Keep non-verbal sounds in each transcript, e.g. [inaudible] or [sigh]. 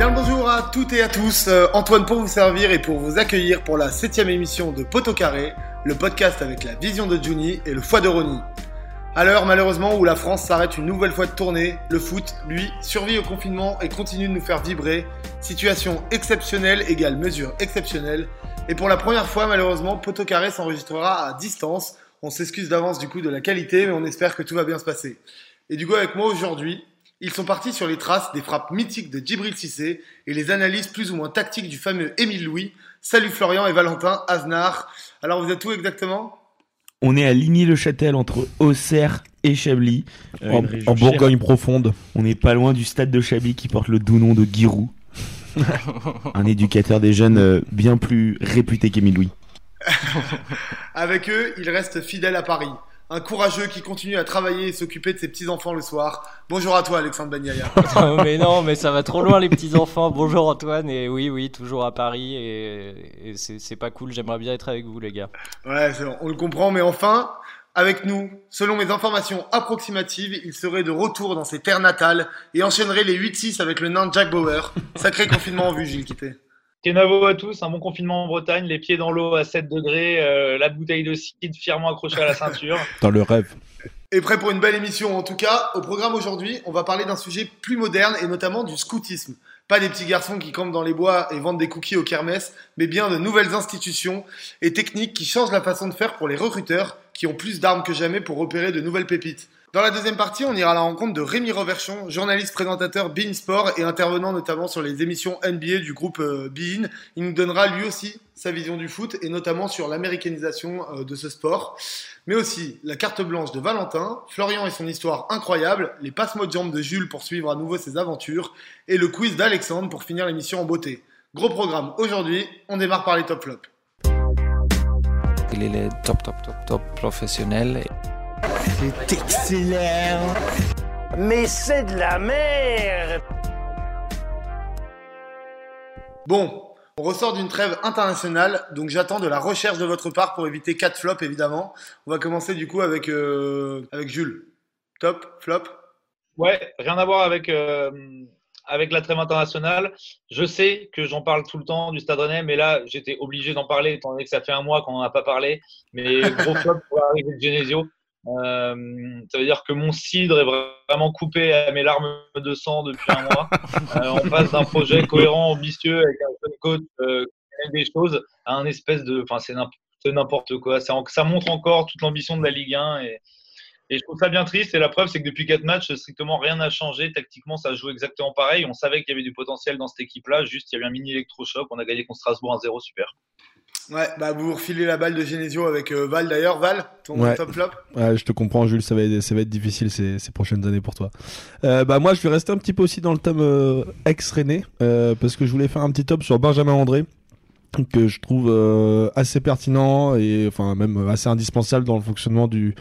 Bien le bonjour à toutes et à tous, Euh, Antoine pour vous servir et pour vous accueillir pour la septième émission de Poteau Carré, le podcast avec la vision de Juni et le foie de Ronnie. À l'heure malheureusement où la France s'arrête une nouvelle fois de tournée, le foot, lui, survit au confinement et continue de nous faire vibrer. Situation exceptionnelle égale mesure exceptionnelle. Et pour la première fois malheureusement, Poteau Carré s'enregistrera à distance. On s'excuse d'avance du coup de la qualité, mais on espère que tout va bien se passer. Et du coup avec moi aujourd'hui, ils sont partis sur les traces des frappes mythiques de Djibril Cissé et les analyses plus ou moins tactiques du fameux Émile Louis. Salut Florian et Valentin, Aznar. Alors vous êtes où exactement? On est à Ligny-le-Châtel entre Auxerre et Chablis. Euh, en, chère. Bourgogne profonde. On n'est pas loin du stade de Chablis qui porte le doux nom de Giroud. [laughs] Un éducateur des jeunes euh, bien plus réputé qu'Émile Louis. [laughs] Avec eux, il reste fidèle à Paris. Un courageux qui continue à travailler et s'occuper de ses petits-enfants le soir. Bonjour à toi Alexandre Bagnaia. Oh, [laughs] mais non, mais ça va trop loin les petits enfants. Bonjour Antoine et oui, oui, toujours à Paris et, et c'est pas cool. J'aimerais bien être avec vous les gars. Ouais, bon, on le comprend, mais enfin, avec nous, selon mes informations approximatives, il serait de retour dans ses terres natales et enchaînerait les 8-6 avec le nain Jack Bauer. Sacré confinement en vue, Gilles Quitté. Kenavo à tous, un bon confinement en Bretagne, les pieds dans l'eau à 7 degrés, euh, la bouteille de cidre fièrement accrochée à la ceinture. [laughs] Dans le rêve. Et prêt pour une belle émission en tout cas. Au programme aujourd'hui, on va parler d'un sujet plus moderne et notamment du scoutisme. Pas des petits garçons qui campent dans les bois et vendent des cookies aux kermesses, mais bien de nouvelles institutions et techniques qui changent la façon de faire pour les recruteurs qui ont plus d'armes que jamais pour repérer de nouvelles pépites. Dans la deuxième partie, on ira à la rencontre de Rémi Reverchon, journaliste présentateur Bein Sport et intervenant notamment sur les émissions NBA du groupe euh, Bein. Il nous donnera lui aussi sa vision du foot et notamment sur l'américanisation euh, de ce sport. Mais aussi la carte blanche de Valentin, Florian et son histoire incroyable, les passe-mots de jambes de Jules pour suivre à nouveau ses aventures et le quiz d'Alexandre pour finir l'émission en beauté. Gros programme aujourd'hui, on démarre par les top flops. Il est top, top, top, top professionnel. C'est excellent. Mais c'est de la merde. Bon, on ressort d'une trêve internationale, donc j'attends de la recherche de votre part pour éviter 4 flops évidemment. On va commencer du coup avec, euh, avec Jules. Top, flop Ouais, rien à voir avec, euh, avec la trêve internationale. Je sais que j'en parle tout le temps du Stade Rennais, mais là, j'étais obligé d'en parler, étant donné que ça fait un mois qu'on n'en a pas parlé. Mais gros [laughs] flop pour l'arrivée de Genesio. Euh, ça veut dire que mon cidre est vraiment coupé à mes larmes de sang depuis un mois. [laughs] Euh, on passe d'un projet cohérent, ambitieux, avec un jeune coach euh, qui des choses, à un espèce de. Enfin, c'est n'importe- quoi. Ça, montre encore toute l'ambition de la Ligue 1. Et, et je trouve ça bien triste. Et la preuve, c'est que depuis quatre matchs, strictement rien n'a changé. Tactiquement, ça joue exactement pareil. On savait qu'il y avait du potentiel dans cette équipe-là. Juste, il y avait un mini électrochoc. On a gagné contre Strasbourg 1-0. Super. Ouais, bah vous vous refilez la balle de Genesio avec euh, Val d'ailleurs. Val, ton Ouais. top flop Ouais, je te comprends, Jules, ça va être, ça va être difficile ces, ces prochaines années pour toi. Euh, bah, moi, je vais rester un petit peu aussi dans le thème euh, ex-René, parce que je voulais faire un petit top sur Benjamin André, que je trouve assez pertinent et enfin même assez indispensable dans le fonctionnement du,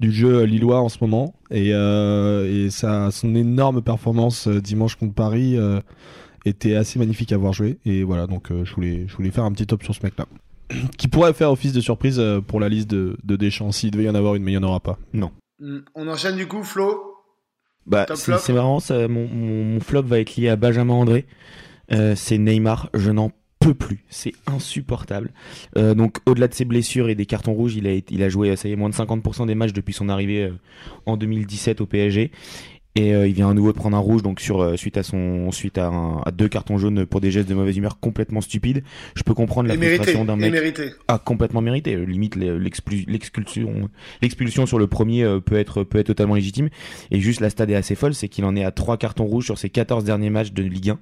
du jeu lillois en ce moment. Et, et ça, son énorme performance dimanche contre Paris était assez magnifique à voir jouer. Et voilà, donc je, voulais, je voulais faire un petit top sur ce mec-là. [clears throat] Qui pourrait faire office de surprise euh, pour la liste de, de Deschamps s'il devait y en avoir une, mais il n'y en aura pas. Non. Hmm, On enchaîne du coup, Flo? Bah, Top c'est flop. c'est marrant, ça, mon, mon, mon flop va être lié à Benjamin André. Euh, c'est Neymar, je n'en peux plus, c'est insupportable. Euh, donc au-delà de ses blessures et des cartons rouges, il a, été- il a joué ça y est, moins de 50% des matchs depuis son arrivée euh, en 2017 au PSG. Et euh, il vient à nouveau de prendre un rouge donc sur euh, suite à son suite à, un- à deux cartons jaunes pour des gestes de mauvaise humeur complètement stupides. Je peux comprendre la Et frustration d'un mec mérité. a complètement mérité. Limite le- l'expul- l'expulsion, l'expulsion sur le premier euh, peut être peut être totalement légitime. Et juste la stade est assez folle, c'est qu'il en est à trois cartons rouges sur ses 14 derniers matchs de Ligue 1.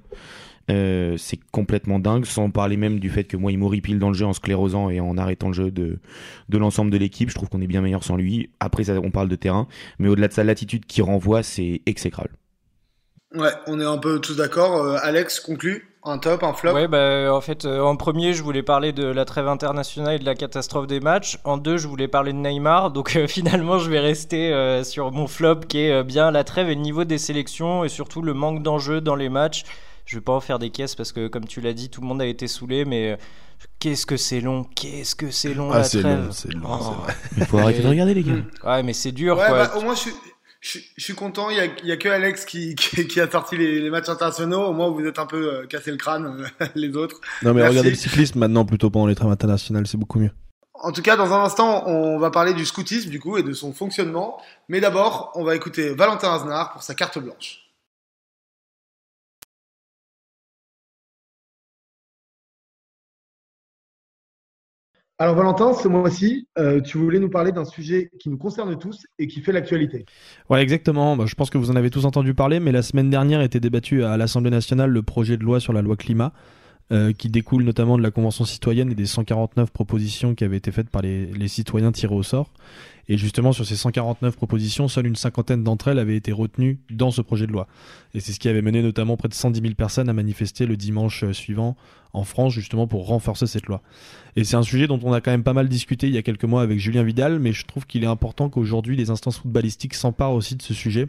Euh, c'est complètement dingue, sans parler même du fait que moi il m'horripile dans le jeu en sclérosant et en arrêtant le jeu de, de l'ensemble de l'équipe. Je trouve qu'on est bien meilleur sans lui. Après, ça, on parle de terrain, mais au-delà de ça, l'attitude qu'il renvoie, c'est exécrable. Ouais, on est un peu tous d'accord. Euh, Alex, conclut. Un top, un flop. Ouais, bah, en fait, euh, en premier, je voulais parler de la trêve internationale et de la catastrophe des matchs. En deux, je voulais parler de Neymar. Donc euh, [laughs] finalement, je vais rester euh, sur mon flop qui est euh, bien la trêve et le niveau des sélections et surtout le manque d'enjeu dans les matchs. Je vais pas en faire des caisses parce que, comme tu l'as dit, tout le monde a été saoulé, mais euh, qu'est-ce que c'est long, qu'est-ce que c'est long Ah, la c'est trêve. long, c'est long, Oh. c'est vrai. Il faut arrêter de regarder les gars. Ouais, mais c'est dur Ouais, quoi. bah, au moins, je suis, Je, je suis content, il y y a que Alex qui, qui, qui a sorti les, les matchs internationaux. Au moins, vous êtes un peu euh, cassé le crâne, euh, [laughs] les autres. Non, mais Merci. regardez le cyclisme maintenant plutôt pendant les trêves internationales, c'est beaucoup mieux. En tout cas, dans un instant, on va parler du scoutisme, du coup, et de son fonctionnement. Mais d'abord, on va écouter Valentin Aznar pour sa carte blanche. Alors Valentin, ce mois-ci, euh, tu voulais nous parler d'un sujet qui nous concerne tous et qui fait l'actualité. Ouais, exactement. Bah, je pense que vous en avez tous entendu parler, mais la semaine dernière était débattu à l'Assemblée nationale le projet de loi sur la loi climat, euh, qui découle notamment de la Convention citoyenne et des 149 propositions qui avaient été faites par les, les citoyens tirés au sort. Et justement, sur ces 149 propositions, seule une cinquantaine d'entre elles avaient été retenues dans ce projet de loi. Et c'est ce qui avait mené notamment près de 110 000 personnes à manifester le dimanche euh, suivant en France, justement pour renforcer cette loi. Et c'est un sujet dont on a quand même pas mal discuté il y a quelques mois avec Julien Vidal, mais je trouve qu'il est important qu'aujourd'hui les instances footballistiques s'emparent aussi de ce sujet.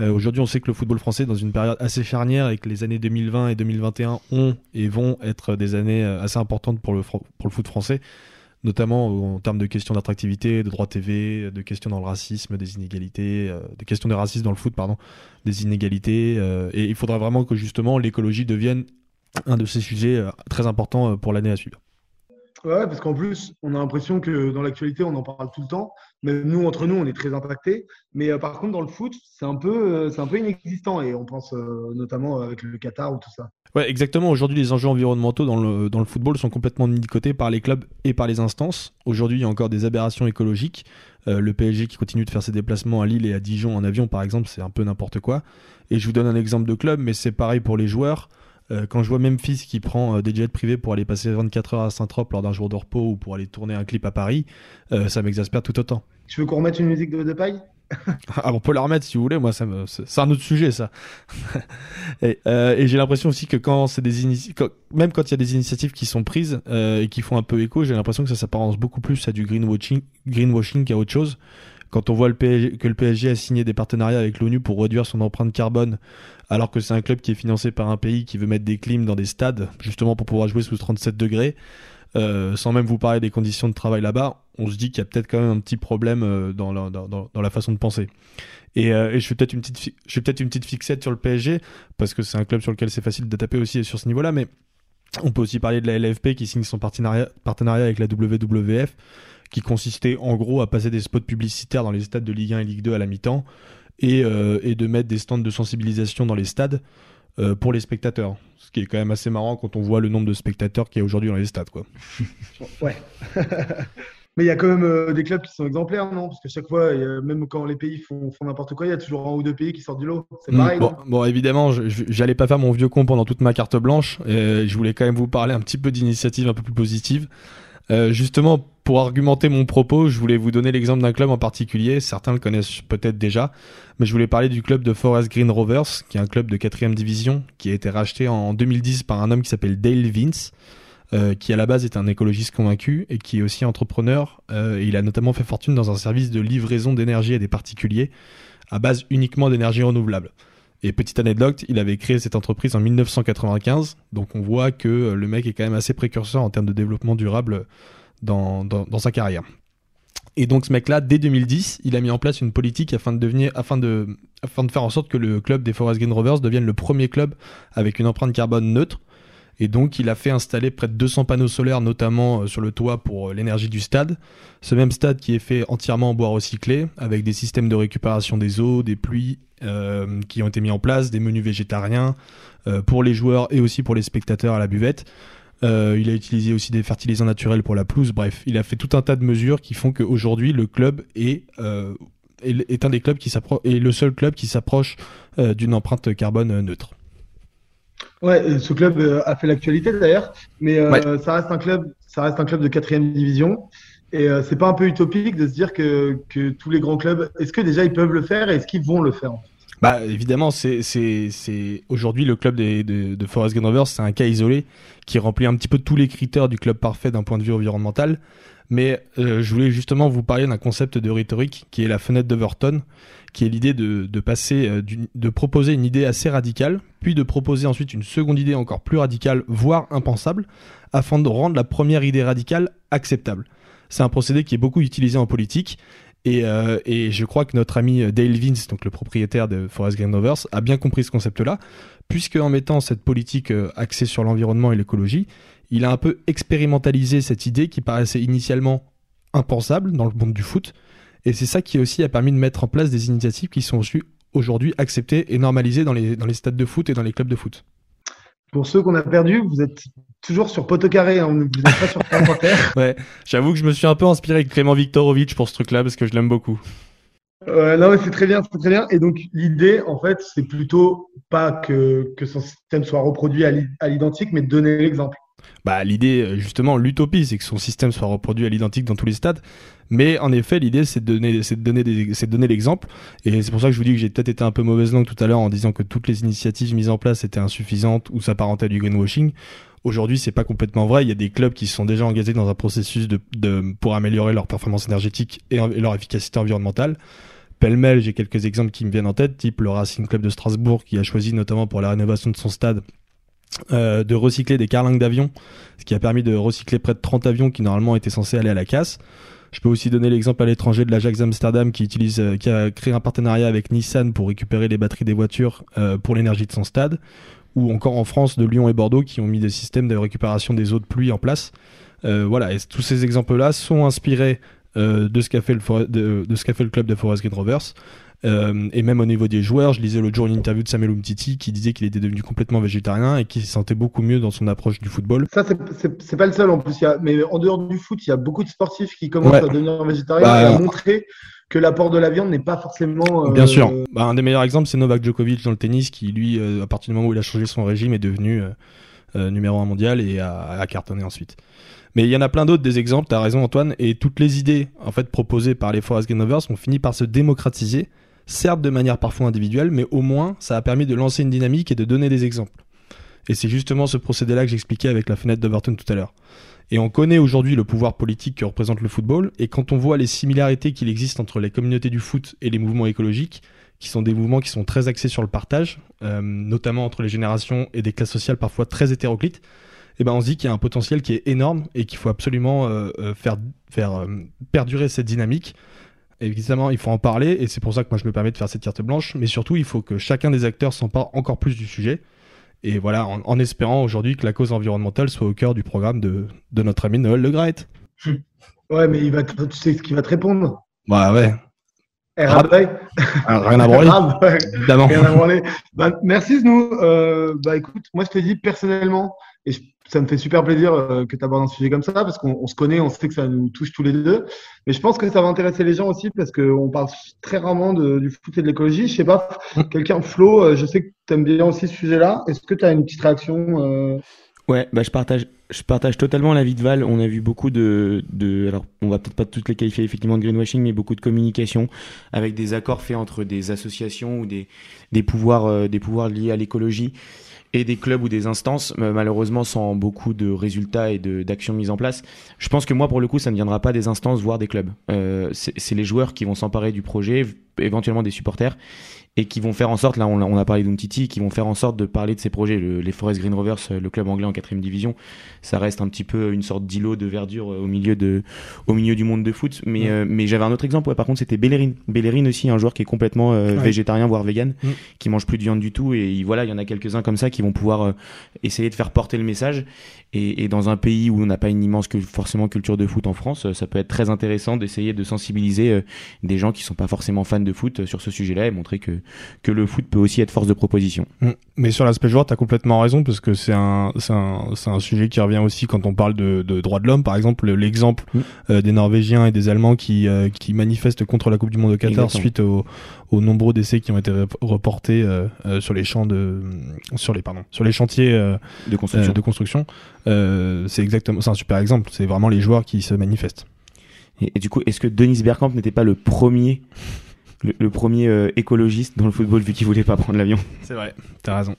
Euh, Aujourd'hui, on sait que le football français est dans une période assez charnière et que les années 2020 et 2021 ont et vont être des années euh, assez importantes pour le, pour le foot français, notamment en termes de questions d'attractivité, de droit TV, de questions dans le racisme, des inégalités, euh, des questions de racisme dans le foot, pardon, des inégalités. euh, et il faudra vraiment que justement l'écologie devienne un de ces sujets euh, très importants euh, pour l'année à suivre. Ouais, parce qu'en plus, on a l'impression que dans l'actualité, on en parle tout le temps. Même nous, entre nous, on est très impactés. Mais euh, par contre, dans le foot, c'est un peu, euh, inexistant. Et on pense euh, notamment avec le Qatar ou tout ça. Ouais, exactement. Aujourd'hui, les enjeux environnementaux dans le, dans le football sont complètement mis de côté par les clubs et par les instances. Aujourd'hui, il y a encore des aberrations écologiques. Le PSG qui continue de faire ses déplacements à Lille et à Dijon en avion, par exemple, c'est un peu n'importe quoi. Et je vous donne un exemple de club, mais c'est pareil pour les joueurs. Euh, quand je vois Memphis qui prend euh, des jets privés pour aller passer 24 heures à Saint-Trope lors d'un jour de repos ou pour aller tourner un clip à Paris, euh, ça m'exaspère tout autant. Tu veux qu'on remette une musique de Depay [laughs] Ah, on peut la remettre si vous voulez, moi ça me... c'est un autre sujet ça. [laughs] et et j'ai l'impression aussi que quand c'est des quand- même quand il y a des initiatives qui sont prises et qui font un peu écho, j'ai l'impression que ça s'apparence beaucoup plus à du greenwashing, greenwashing qu'à autre chose. Quand on voit que le PSG a signé des partenariats avec l'ONU pour réduire son empreinte carbone, alors que c'est un club qui est financé par un pays qui veut mettre des clims dans des stades, justement pour pouvoir jouer sous 37 degrés, euh, sans même vous parler des conditions de travail là-bas, on se dit qu'il y a peut-être quand même un petit problème euh, dans, la, façon de penser. Et, euh, je fais peut-être une petite, fixette sur le PSG parce que c'est un club sur lequel c'est facile de taper aussi sur ce niveau-là, mais on peut aussi parler de la LFP qui signe son partenariat avec la WWF, qui consistait en gros à passer des spots publicitaires dans les stades de Ligue 1 et Ligue 2 à la mi-temps et, euh, et de mettre des stands de sensibilisation dans les stades euh, pour les spectateurs. Ce qui est quand même assez marrant quand on voit le nombre de spectateurs qu'il y a aujourd'hui dans les stades. Quoi. [laughs] Ouais. [laughs] Mais il y a quand même euh, des clubs qui sont exemplaires, non? Parce que chaque fois, même quand les pays font, font n'importe quoi, il y a toujours un ou deux pays qui sortent du lot. C'est Mm, pareil. bon, bon, évidemment, j'allais pas faire mon vieux con pendant toute ma carte blanche. et je voulais quand même vous parler un petit peu d'initiatives un peu plus positives. Euh, justement, pour argumenter mon propos, je voulais vous donner l'exemple d'un club en particulier. Certains le connaissent peut-être déjà, mais je voulais parler du club de Forest Green Rovers, qui est un club de quatrième division, qui a été racheté en 2010 par un homme qui s'appelle Dale Vince. euh, qui à la base est un écologiste convaincu et qui est aussi entrepreneur. Euh, il a notamment fait fortune dans un service de livraison d'énergie à des particuliers à base uniquement d'énergie renouvelable. Et petite anecdote, il avait créé cette entreprise en 1995, donc on voit que le mec est quand même assez précurseur en termes de développement durable dans, sa carrière. Et donc ce mec-là, dès 2010, il a mis en place une politique afin de devenir, afin de, afin de faire en sorte que le club des Forest Green Rovers devienne le premier club avec une empreinte carbone neutre. Et donc il a fait installer près de 200 panneaux solaires, notamment euh, sur le toit pour euh, l'énergie du stade. Ce même stade qui est fait entièrement en bois recyclé, avec des systèmes de récupération des eaux, des pluies euh, qui ont été mis en place, des menus végétariens pour les joueurs et aussi pour les spectateurs à la buvette. Euh, il a utilisé aussi des fertilisants naturels pour la pelouse. Bref, il a fait tout un tas de mesures qui font qu'aujourd'hui le club est, euh, est, est un des clubs qui s'approche est le seul club qui s'approche euh, d'une empreinte carbone neutre. Ouais, ce club a fait l'actualité d'ailleurs, mais euh, Ouais. ça reste un club, ça reste un club de quatrième division. Et euh, c'est pas un peu utopique de se dire que, que tous les grands clubs, est-ce que déjà ils peuvent le faire et est-ce qu'ils vont le faire Bah évidemment, c'est aujourd'hui le club de, Forest Green Rovers, c'est un cas isolé qui remplit un petit peu tous les critères du club parfait d'un point de vue environnemental. Mais euh, je voulais justement vous parler d'un concept de rhétorique qui est la fenêtre d'Overton, qui est l'idée de, de passer, euh, de proposer une idée assez radicale, puis de proposer ensuite une seconde idée encore plus radicale, voire impensable, afin de rendre la première idée radicale acceptable. C'est un procédé qui est beaucoup utilisé en politique Et, euh, et je crois que notre ami Dale Vince, donc le propriétaire de Forest Green Rovers, a bien compris ce concept-là, puisque en mettant cette politique euh, axée sur l'environnement et l'écologie, il a un peu expérimentalisé cette idée qui paraissait initialement impensable dans le monde du foot. Et c'est ça qui aussi a permis de mettre en place des initiatives qui sont aujourd'hui acceptées et normalisées dans les stades de foot et dans les clubs de foot. Pour ceux qu'on a perdus, vous êtes toujours sur poteau carré, hein, vous n'êtes pas sur terre. [laughs] ouais, j'avoue que je me suis un peu inspiré de Clément Viktorovitch pour ce truc-là parce que je l'aime beaucoup. Euh, non, mais c'est très bien, c'est très bien. Et donc, l'idée, en fait, c'est plutôt pas que, que son système soit reproduit à l'identique, mais de donner l'exemple. Bah, l'idée, euh, justement, l'utopie, c'est que son système soit reproduit à l'identique dans tous les stades. Mais en effet, l'idée, c'est de donner, c'est de donner, c'est de donner l'exemple. Et c'est pour ça que je vous dis que j'ai peut-être été un peu mauvaise langue tout à l'heure en disant que toutes les initiatives mises en place étaient insuffisantes ou s'apparentaient à du greenwashing. Aujourd'hui, c'est pas complètement vrai. Il y a des clubs qui sont déjà engagés dans un processus de, de pour améliorer leur performance énergétique et, et leur efficacité environnementale. Pêle-mêle, j'ai quelques exemples qui me viennent en tête, type le Racing Club de Strasbourg qui a choisi notamment pour la rénovation de son stade euh, de recycler des carlingues d'avions, ce qui a permis de recycler près de 30 avions qui normalement étaient censés aller à la casse. Je peux aussi donner l'exemple à l'étranger de l'Ajax Amsterdam qui utilise, euh, qui a créé un partenariat avec Nissan pour récupérer les batteries des voitures euh, pour l'énergie de son stade, ou encore en France de Lyon et Bordeaux qui ont mis des systèmes de récupération des eaux de pluie en place. voilà, tous ces exemples-là sont inspirés de ce qu'a fait le de, de, ce qu'a fait le club de Forest Green Rovers. Euh, et même au niveau des joueurs, je lisais l'autre jour une interview de Samuel Umtiti qui disait qu'il était devenu complètement végétarien et qu'il se sentait beaucoup mieux dans son approche du football. Ça, c'est pas le seul en plus. Il y a, mais en dehors du foot, il y a beaucoup de sportifs qui commencent à devenir végétariens bah, et à montrer que l'apport de la viande n'est pas forcément. Euh, Bien sûr. Bah, un des meilleurs exemples, c'est Novak Djokovic dans le tennis qui, lui, euh, à partir du moment où il a changé son régime, est devenu numéro un mondial et a, a cartonné ensuite. Mais il y en a plein d'autres des exemples, tu as raison Antoine, et toutes les idées en fait proposées par les Forest Ganovers ont fini par se démocratiser certes de manière parfois individuelle, mais au moins ça a permis de lancer une dynamique et de donner des exemples. Et c'est justement ce procédé-là que j'expliquais avec la fenêtre d'Overton tout à l'heure. Et on connaît aujourd'hui le pouvoir politique que représente le football, et quand on voit les similarités qu'il existe entre les communautés du foot et les mouvements écologiques, qui sont des mouvements qui sont très axés sur le partage, euh, notamment entre les générations et des classes sociales parfois très hétéroclites, eh ben on se dit qu'il y a un potentiel qui est énorme et qu'il faut absolument euh, euh, faire perdurer cette dynamique Évidemment, il faut en parler et c'est pour ça que moi je me permets de faire cette carte blanche. Mais surtout, il faut que chacun des acteurs s'empare encore plus du sujet. Et voilà, en, espérant aujourd'hui que la cause environnementale soit au cœur du programme de, de notre ami Noël Le Gret. [laughs] Ouais, mais il va tu sais ce qu'il va te répondre? Bah ouais. Eh, ah, rien à branler. évidemment. Rien à branler. Bah, merci, nous. Euh, bah écoute, moi je te dis personnellement, et ça me fait super plaisir euh, que tu abordes un sujet comme ça parce qu'on se connaît, on sait que ça nous touche tous les deux. Mais je pense que ça va intéresser les gens aussi parce qu'on parle très rarement de, du foot et de l'écologie. Je sais pas, mm. quelqu'un, Flo, euh, je sais que tu aimes bien aussi ce sujet-là. Est-ce que tu as une petite réaction euh... Ouais, bah je partage, je partage totalement l'avis de Val. On a vu beaucoup de, de alors on va peut-être pas toutes les qualifier effectivement de greenwashing, mais beaucoup de communication avec des accords faits entre des associations ou des, des pouvoirs, euh, des pouvoirs liés à l'écologie et des clubs ou des instances, malheureusement sans beaucoup de résultats et d'actions mises en place. Je pense que moi, pour le coup, ça ne viendra pas des instances, voire des clubs. Euh, c'est les joueurs qui vont s'emparer du projet, éventuellement des supporters, et qui vont faire en sorte, là on, on a parlé d'Umtiti, qui vont faire en sorte de parler de ces projets. les Forest Green Rovers, euh, le club anglais en quatrième division, ça reste un petit peu une sorte d'îlot de verdure euh, au milieu de, au milieu du monde de foot. Mais, euh, mais j'avais un autre exemple. Ouais, par contre, c'était Bellerin. Bellerin aussi, un joueur qui est complètement végétarien voire vegan, mm. qui mange plus de viande du tout. Et voilà, il y en a quelques uns comme ça qui vont pouvoir essayer de faire porter le message. Et, et dans un pays où on n'a pas une immense que, forcément culture de foot en France, ça peut être très intéressant d'essayer de sensibiliser des gens qui sont pas forcément fans de foot sur ce sujet-là et montrer que que le foot peut aussi être force de proposition. Mm. Mais sur l'aspect joueur, tu as complètement raison parce que c'est un, un, un, sujet qui revient aussi quand on parle de, de droits de l'homme. Par exemple, l'exemple mm. euh, des Norvégiens et des Allemands qui, euh, qui manifestent contre la Coupe du Monde de Qatar suite aux, aux, nombreux décès qui ont été reportés euh, sur les champs de, sur les pardon, sur les chantiers de construction. de construction. c'est exactement, c'est un super exemple. C'est vraiment les joueurs qui se manifestent. Et, et du coup, est-ce que Denis Bergkamp n'était pas le premier le, premier euh, écologiste dans le football vu qu'il voulait pas prendre l'avion. C'est vrai, t'as raison.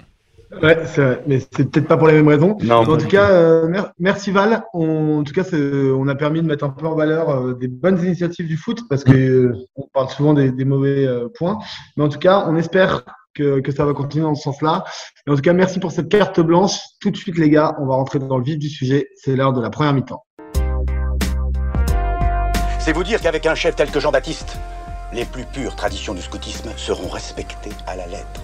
Ouais, c'est vrai, mais c'est peut-être pas pour les mêmes raisons. Non, en tout cas, euh, merci Val. en tout cas, on a permis de mettre un peu en valeur euh, des bonnes initiatives du foot parce que on parle souvent des, mauvais points. Mais en tout cas, on espère que, que, ça va continuer dans ce sens-là. Et en tout cas, merci pour cette carte blanche. Tout de suite, les gars, on va rentrer dans le vif du sujet. C'est l'heure de la première mi-temps. C'est vous dire qu'avec un chef tel que Jean-Baptiste, les plus pures traditions du scoutisme seront respectées à la lettre.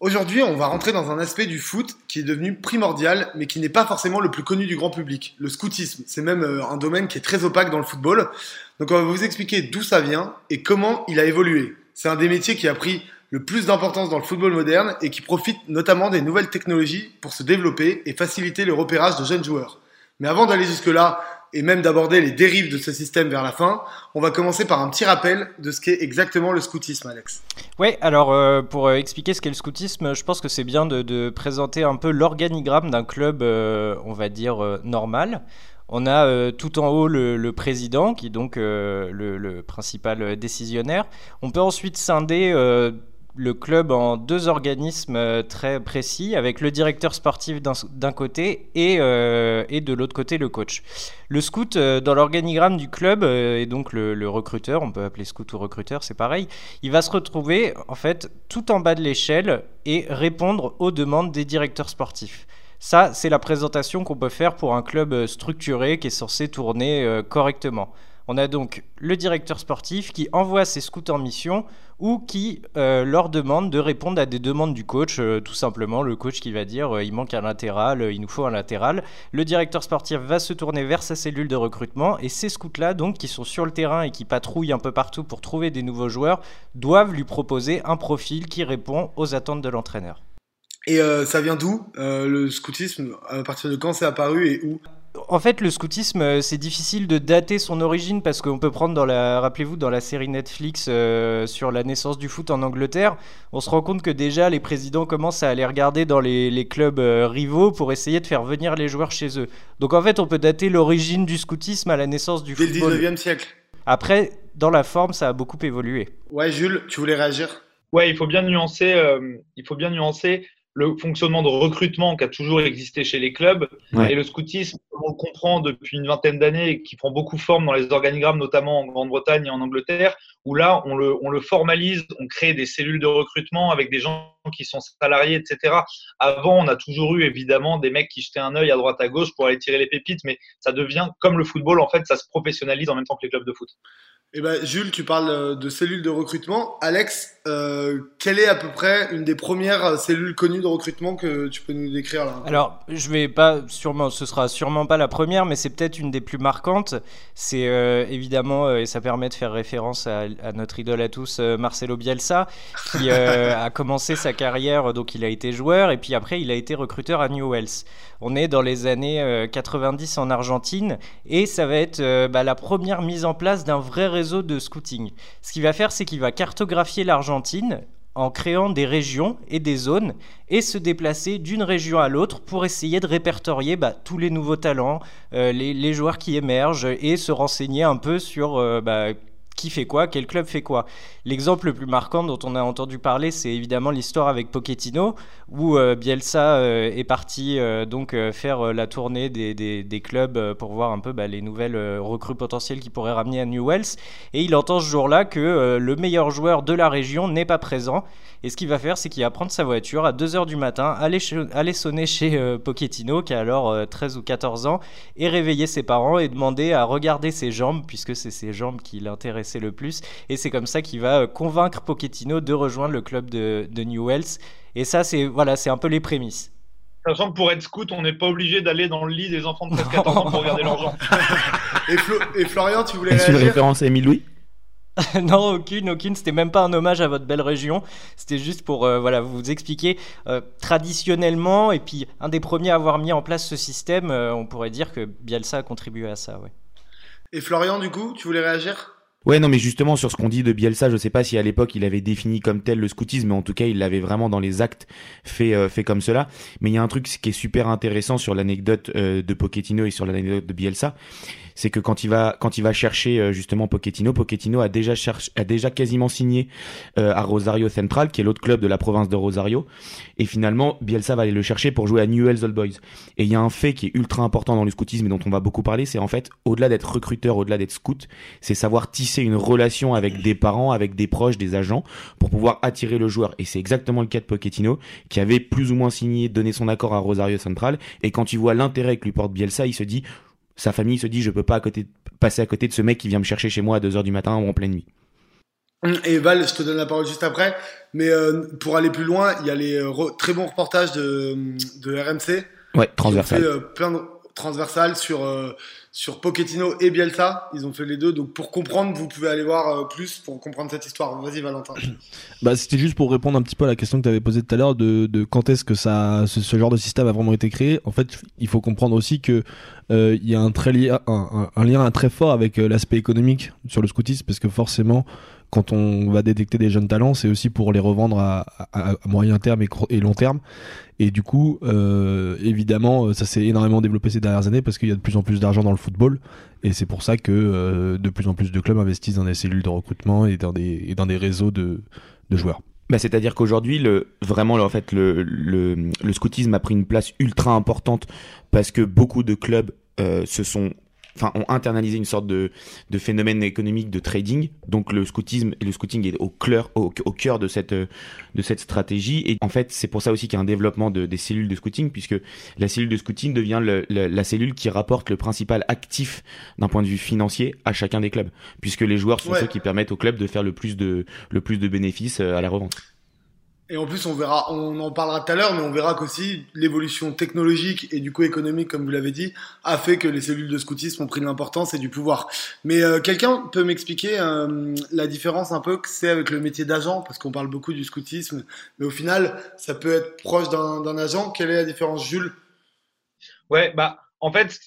Aujourd'hui, on va rentrer dans un aspect du foot qui est devenu primordial, mais qui n'est pas forcément le plus connu du grand public, le scoutisme. C'est même euh, un domaine qui est très opaque dans le football. Donc on va vous expliquer d'où ça vient et comment il a évolué. C'est un des métiers qui a pris le plus d'importance dans le football moderne et qui profite notamment des nouvelles technologies pour se développer et faciliter le repérage de jeunes joueurs. Mais avant d'aller jusque-là, et même d'aborder les dérives de ce système vers la fin, on va commencer par un petit rappel de ce qu'est exactement le scoutisme, Alex. Oui, alors euh, pour euh, expliquer ce qu'est le scoutisme, je pense que c'est bien de, présenter un peu l'organigramme d'un club, euh, on va dire, normal. On a tout en haut le, président, qui est donc le, principal décisionnaire. On peut ensuite scinder le club en deux organismes euh, très précis, avec le directeur sportif d'un côté et, euh, et de l'autre côté le coach. Le scout, euh, dans l'organigramme du club, et donc le, le, recruteur, on peut appeler scout ou recruteur, c'est pareil, il va se retrouver en fait tout en bas de l'échelle et répondre aux demandes des directeurs sportifs. Ça, c'est la présentation qu'on peut faire pour un club structuré qui est censé tourner correctement. On a donc le directeur sportif qui envoie ses scouts en mission ou qui euh, leur demande de répondre à des demandes du coach. Euh, tout simplement, le coach qui va dire euh, il manque un latéral, il nous faut un latéral. Le directeur sportif va se tourner vers sa cellule de recrutement et ces scouts-là, donc qui sont sur le terrain et qui patrouillent un peu partout pour trouver des nouveaux joueurs, doivent lui proposer un profil qui répond aux attentes de l'entraîneur. Et ça vient d'où le scoutisme? À partir de quand c'est apparu et où? En fait, le scoutisme, euh, c'est difficile de dater son origine parce qu'on peut prendre dans la, rappelez-vous, dans la série Netflix euh, sur la naissance du foot en Angleterre, on se rend compte que déjà les présidents commencent à aller regarder dans les, les clubs euh, rivaux pour essayer de faire venir les joueurs chez eux. Donc en fait, on peut dater l'origine du scoutisme à la naissance du Dès football. le 19e siècle. Après, dans la forme, ça a beaucoup évolué. Ouais, Jules, tu voulais réagir? Ouais, il faut bien nuancer. Euh, il faut bien nuancer le fonctionnement de recrutement qui a toujours existé chez les clubs ouais. et le scoutisme, on le comprend depuis une vingtaine d'années et qui prend beaucoup forme dans les organigrammes, notamment en Grande-Bretagne et en Angleterre, où là, on le, on le formalise, on crée des cellules de recrutement avec des gens qui sont salariés, etc. Avant, on a toujours eu évidemment des mecs qui jetaient un œil à droite à gauche pour aller tirer les pépites, mais ça devient comme le football, en fait, ça se professionnalise en même temps que les clubs de foot. Eh ben, Jules, tu parles de cellules de recrutement. Alex, euh, quelle est à peu près une des premières cellules connues de recrutement que tu peux nous décrire là? Alors, je vais pas sûrement, ce sera sûrement pas la première, mais c'est peut-être une des plus marquantes. C'est euh, évidemment, euh, et ça permet de faire référence à, à notre idole à tous, euh, Marcelo Bielsa, qui euh, [laughs] a commencé sa carrière, donc il a été joueur, et puis après il a été recruteur à Newell's. On est dans les années 90 en Argentine, et ça va être bah, la première mise en place d'un vrai réseau de scouting. Ce qu'il va faire, c'est qu'il va cartographier l'Argentine en créant des régions et des zones et se déplacer d'une région à l'autre pour essayer de répertorier bah, tous les nouveaux talents, euh, les, joueurs qui émergent et se renseigner un peu sur euh, bah, qui fait quoi, quel club fait quoi. L'exemple le plus marquant dont on a entendu parler, c'est évidemment l'histoire avec Pochettino, où euh, Bielsa euh, est parti euh, donc faire la tournée des, clubs pour voir un peu bah, les nouvelles recrues potentielles qu'il pourrait ramener à Newells. Et il entend ce jour-là que le meilleur joueur de la région n'est pas présent. Et ce qu'il va faire, c'est qu'il va prendre sa voiture à 2h du matin, aller, aller sonner chez euh, Pochettino, qui a alors euh, 13 ou 14 ans, et réveiller ses parents et demander à regarder ses jambes, puisque c'est ses jambes qui l'intéressaient le plus. Et c'est comme ça qu'il va euh, convaincre Pochettino de rejoindre le club de, de Newells. Et ça, c'est voilà, c'est un peu les prémices. Sachant que pour être scout, on n'est pas obligé d'aller dans le lit des enfants de 13-14 ans pour regarder leurs jambes. [laughs] et, Flo et, Florian, tu voulais Est-ce réagir une référence à Émile Louis? [laughs] non, aucune, aucune. C'était même pas un hommage à votre belle région. C'était juste pour euh, voilà vous expliquer euh, traditionnellement et puis un des premiers à avoir mis en place ce système. Euh, on pourrait dire que Bielsa a contribué à ça. Ouais. Et Florian, du coup, tu voulais réagir? Ouais, non, mais justement, sur ce qu'on dit de Bielsa, je sais pas si à l'époque il avait défini comme tel le scoutisme, mais en tout cas, il l'avait vraiment dans les actes fait, euh, fait comme cela. Mais il y a un truc qui est super intéressant sur l'anecdote euh, de Pochettino et sur l'anecdote de Bielsa, c'est que quand il va, quand il va chercher euh, justement Pochettino, Pochettino a déjà cherché, a déjà quasiment signé euh, à Rosario Central, qui est l'autre club de la province de Rosario. Et finalement, Bielsa va aller le chercher pour jouer à Newell's Old Boys. Et il y a un fait qui est ultra important dans le scoutisme et dont on va beaucoup parler, c'est en fait, au-delà d'être recruteur, au-delà d'être scout, c'est savoir tisser une relation avec des parents, avec des proches, des agents, pour pouvoir attirer le joueur. Et c'est exactement le cas de Pochettino, qui avait plus ou moins signé, donné son accord à Rosario Central. Et quand tu vois l'intérêt que lui porte Bielsa, il se dit, sa famille se dit, je peux pas à côté, passer à côté de ce mec qui vient me chercher chez moi à 2 heures du matin ou en pleine nuit. Et Val, je te donne la parole juste après. Mais euh, pour aller plus loin, il y a les euh, très bons reportages de, de RMC. Ouais, transversal. fait euh, plein de transversales sur, euh, sur Pochettino et Bielsa. Ils ont fait les deux. Donc pour comprendre, vous pouvez aller voir euh, plus pour comprendre cette histoire. Vas-y, Valentin. [clears throat] Bah, c'était juste pour répondre un petit peu à la question que tu avais posée tout à l'heure de, quand est-ce que ça, ce, genre de système a vraiment été créé. En fait, il faut comprendre aussi que euh, il y a un, très un lien très fort avec euh, l'aspect économique sur le scoutisme, parce que forcément, quand on va détecter des jeunes talents, c'est aussi pour les revendre à, moyen terme et, long terme. Et du coup, euh, évidemment, euh, ça s'est énormément développé ces dernières années parce qu'il y a de plus en plus d'argent dans le football. Et c'est pour ça que euh, de plus en plus de clubs investissent dans des cellules de recrutement et dans des, réseaux de, joueurs. Bah, c'est-à-dire qu'aujourd'hui, vraiment, en fait, le, scoutisme a pris une place ultra importante parce que beaucoup de clubs se sont, enfin, ont internalisé une sorte de, de phénomène économique de trading. Donc, le scoutisme et le scouting est au cœur, au, au cœur de cette, de cette stratégie. Et en fait, c'est pour ça aussi qu'il y a un développement de, des cellules de scouting, puisque la cellule de scouting devient le- le- la cellule qui rapporte le principal actif d'un point de vue financier à chacun des clubs, puisque les joueurs sont Ouais. ceux qui permettent au club de faire le plus de, le plus de bénéfices euh, à la revente. Et en plus, on verra, on en parlera tout à l'heure, mais on verra qu'aussi l'évolution technologique et du coup économique, comme vous l'avez dit, a fait que les cellules de scoutisme ont pris de l'importance et du pouvoir. Mais euh, quelqu'un peut m'expliquer euh, la différence un peu que c'est avec le métier d'agent, parce qu'on parle beaucoup du scoutisme, mais au final, ça peut être proche d'un agent. Quelle est la différence, Jules? Ouais, bah, en fait,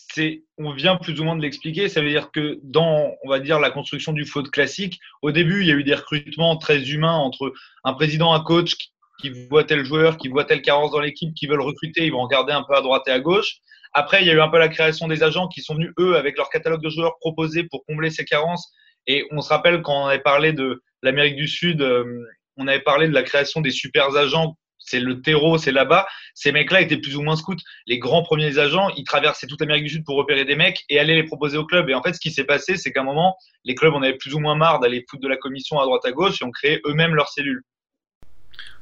on vient plus ou moins de l'expliquer. Ça veut dire que dans, on va dire, la construction du foot classique, au début, il y a eu des recrutements très humains entre un président, un coach qui, voit tel joueur, qui voit telle carence dans l'équipe, qui veulent recruter, ils vont regarder un peu à droite et à gauche. Après, il y a eu un peu la création des agents qui sont venus, eux, avec leur catalogue de joueurs proposés pour combler ces carences. Et on se rappelle quand on avait parlé de l'Amérique du Sud, euh, on avait parlé de la création des super agents. C'est le terreau, c'est là-bas. Ces mecs-là étaient plus ou moins scouts les grands premiers agents, ils traversaient toute l'Amérique du Sud pour repérer des mecs et aller les proposer au club. Et en fait, ce qui s'est passé, c'est qu'à un moment, les clubs en avaient plus ou moins marre d'aller foutre de la commission à droite à gauche et ont créé eux-mêmes leurs cellules.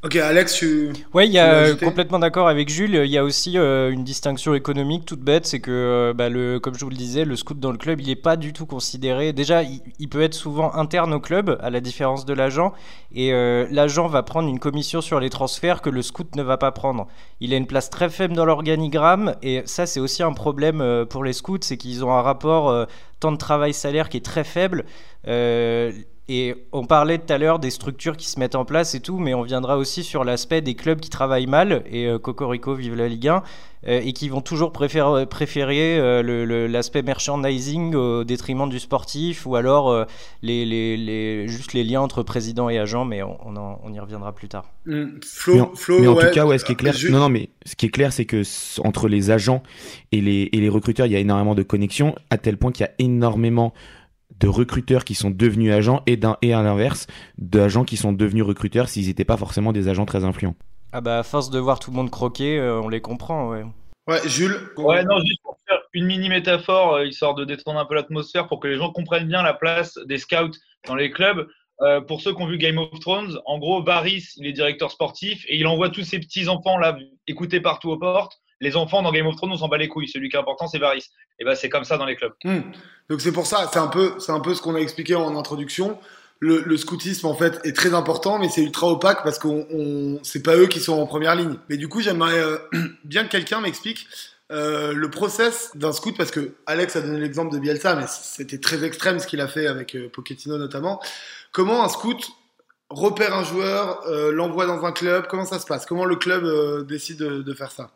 Ok, Alex, tu. Ouais, il y a euh, complètement d'accord avec Jules. Il y a aussi euh, une distinction économique toute bête, c'est que, euh, bah, le, comme je vous le disais, le scout dans le club, il n'est pas du tout considéré. Déjà, il, il peut être souvent interne au club, à la différence de l'agent, et euh, l'agent va prendre une commission sur les transferts que le scout ne va pas prendre. Il a une place très faible dans l'organigramme, et ça, c'est aussi un problème pour les scouts, c'est qu'ils ont un rapport temps de travail-salaire qui est très faible. Euh, et on parlait tout à l'heure des structures qui se mettent en place et tout, mais on viendra aussi sur l'aspect des clubs qui travaillent mal, et euh, Cocorico vive la Ligue 1, euh, et qui vont toujours préférer, préférer euh, l'aspect merchandising au détriment du sportif, ou alors euh, les, les- les- juste les liens entre président et agent, mais on, on en- on y reviendra plus tard. Hmm, Flo, mais en, Flo, mais en ouais. tout cas, ouais, ce qui est clair, non, non, mais ce qui est clair, c'est que entre les agents et les, et les recruteurs, il y a énormément de connexions, à tel point qu'il y a énormément de recruteurs qui sont devenus agents et, d'un, et à l'inverse, d'agents qui sont devenus recruteurs s'ils n'étaient pas forcément des agents très influents. Ah bah, à force de voir tout le monde croquer, euh, on les comprend, ouais. Ouais, Jules. Ouais, non, juste pour faire une mini métaphore, euh, histoire de détendre un peu l'atmosphère, pour que les gens comprennent bien la place des scouts dans les clubs. Euh, pour ceux qui ont vu Game of Thrones, en gros, Varys, il est directeur sportif et il envoie tous ses petits-enfants là, écoutés partout aux portes. Les enfants dans Game of Thrones, on s'en bat les couilles. Celui qui est important, c'est Varys. Et ben, c'est comme ça dans les clubs. Hmm. Donc c'est pour ça, c'est un peu, un peu ce qu'on a expliqué en introduction. Le, scoutisme en fait est très important, mais c'est ultra opaque parce qu'on, on, c'est pas eux qui sont en première ligne. Mais du coup, j'aimerais euh, [clears throat] bien que quelqu'un m'explique euh, le process d'un scout parce que Alex a donné l'exemple de Bielsa, mais c'était très extrême ce qu'il a fait avec euh, Pochettino notamment. Comment un scout repère un joueur, euh, l'envoie dans un club? Comment ça se passe? Comment le club décide de, de faire ça?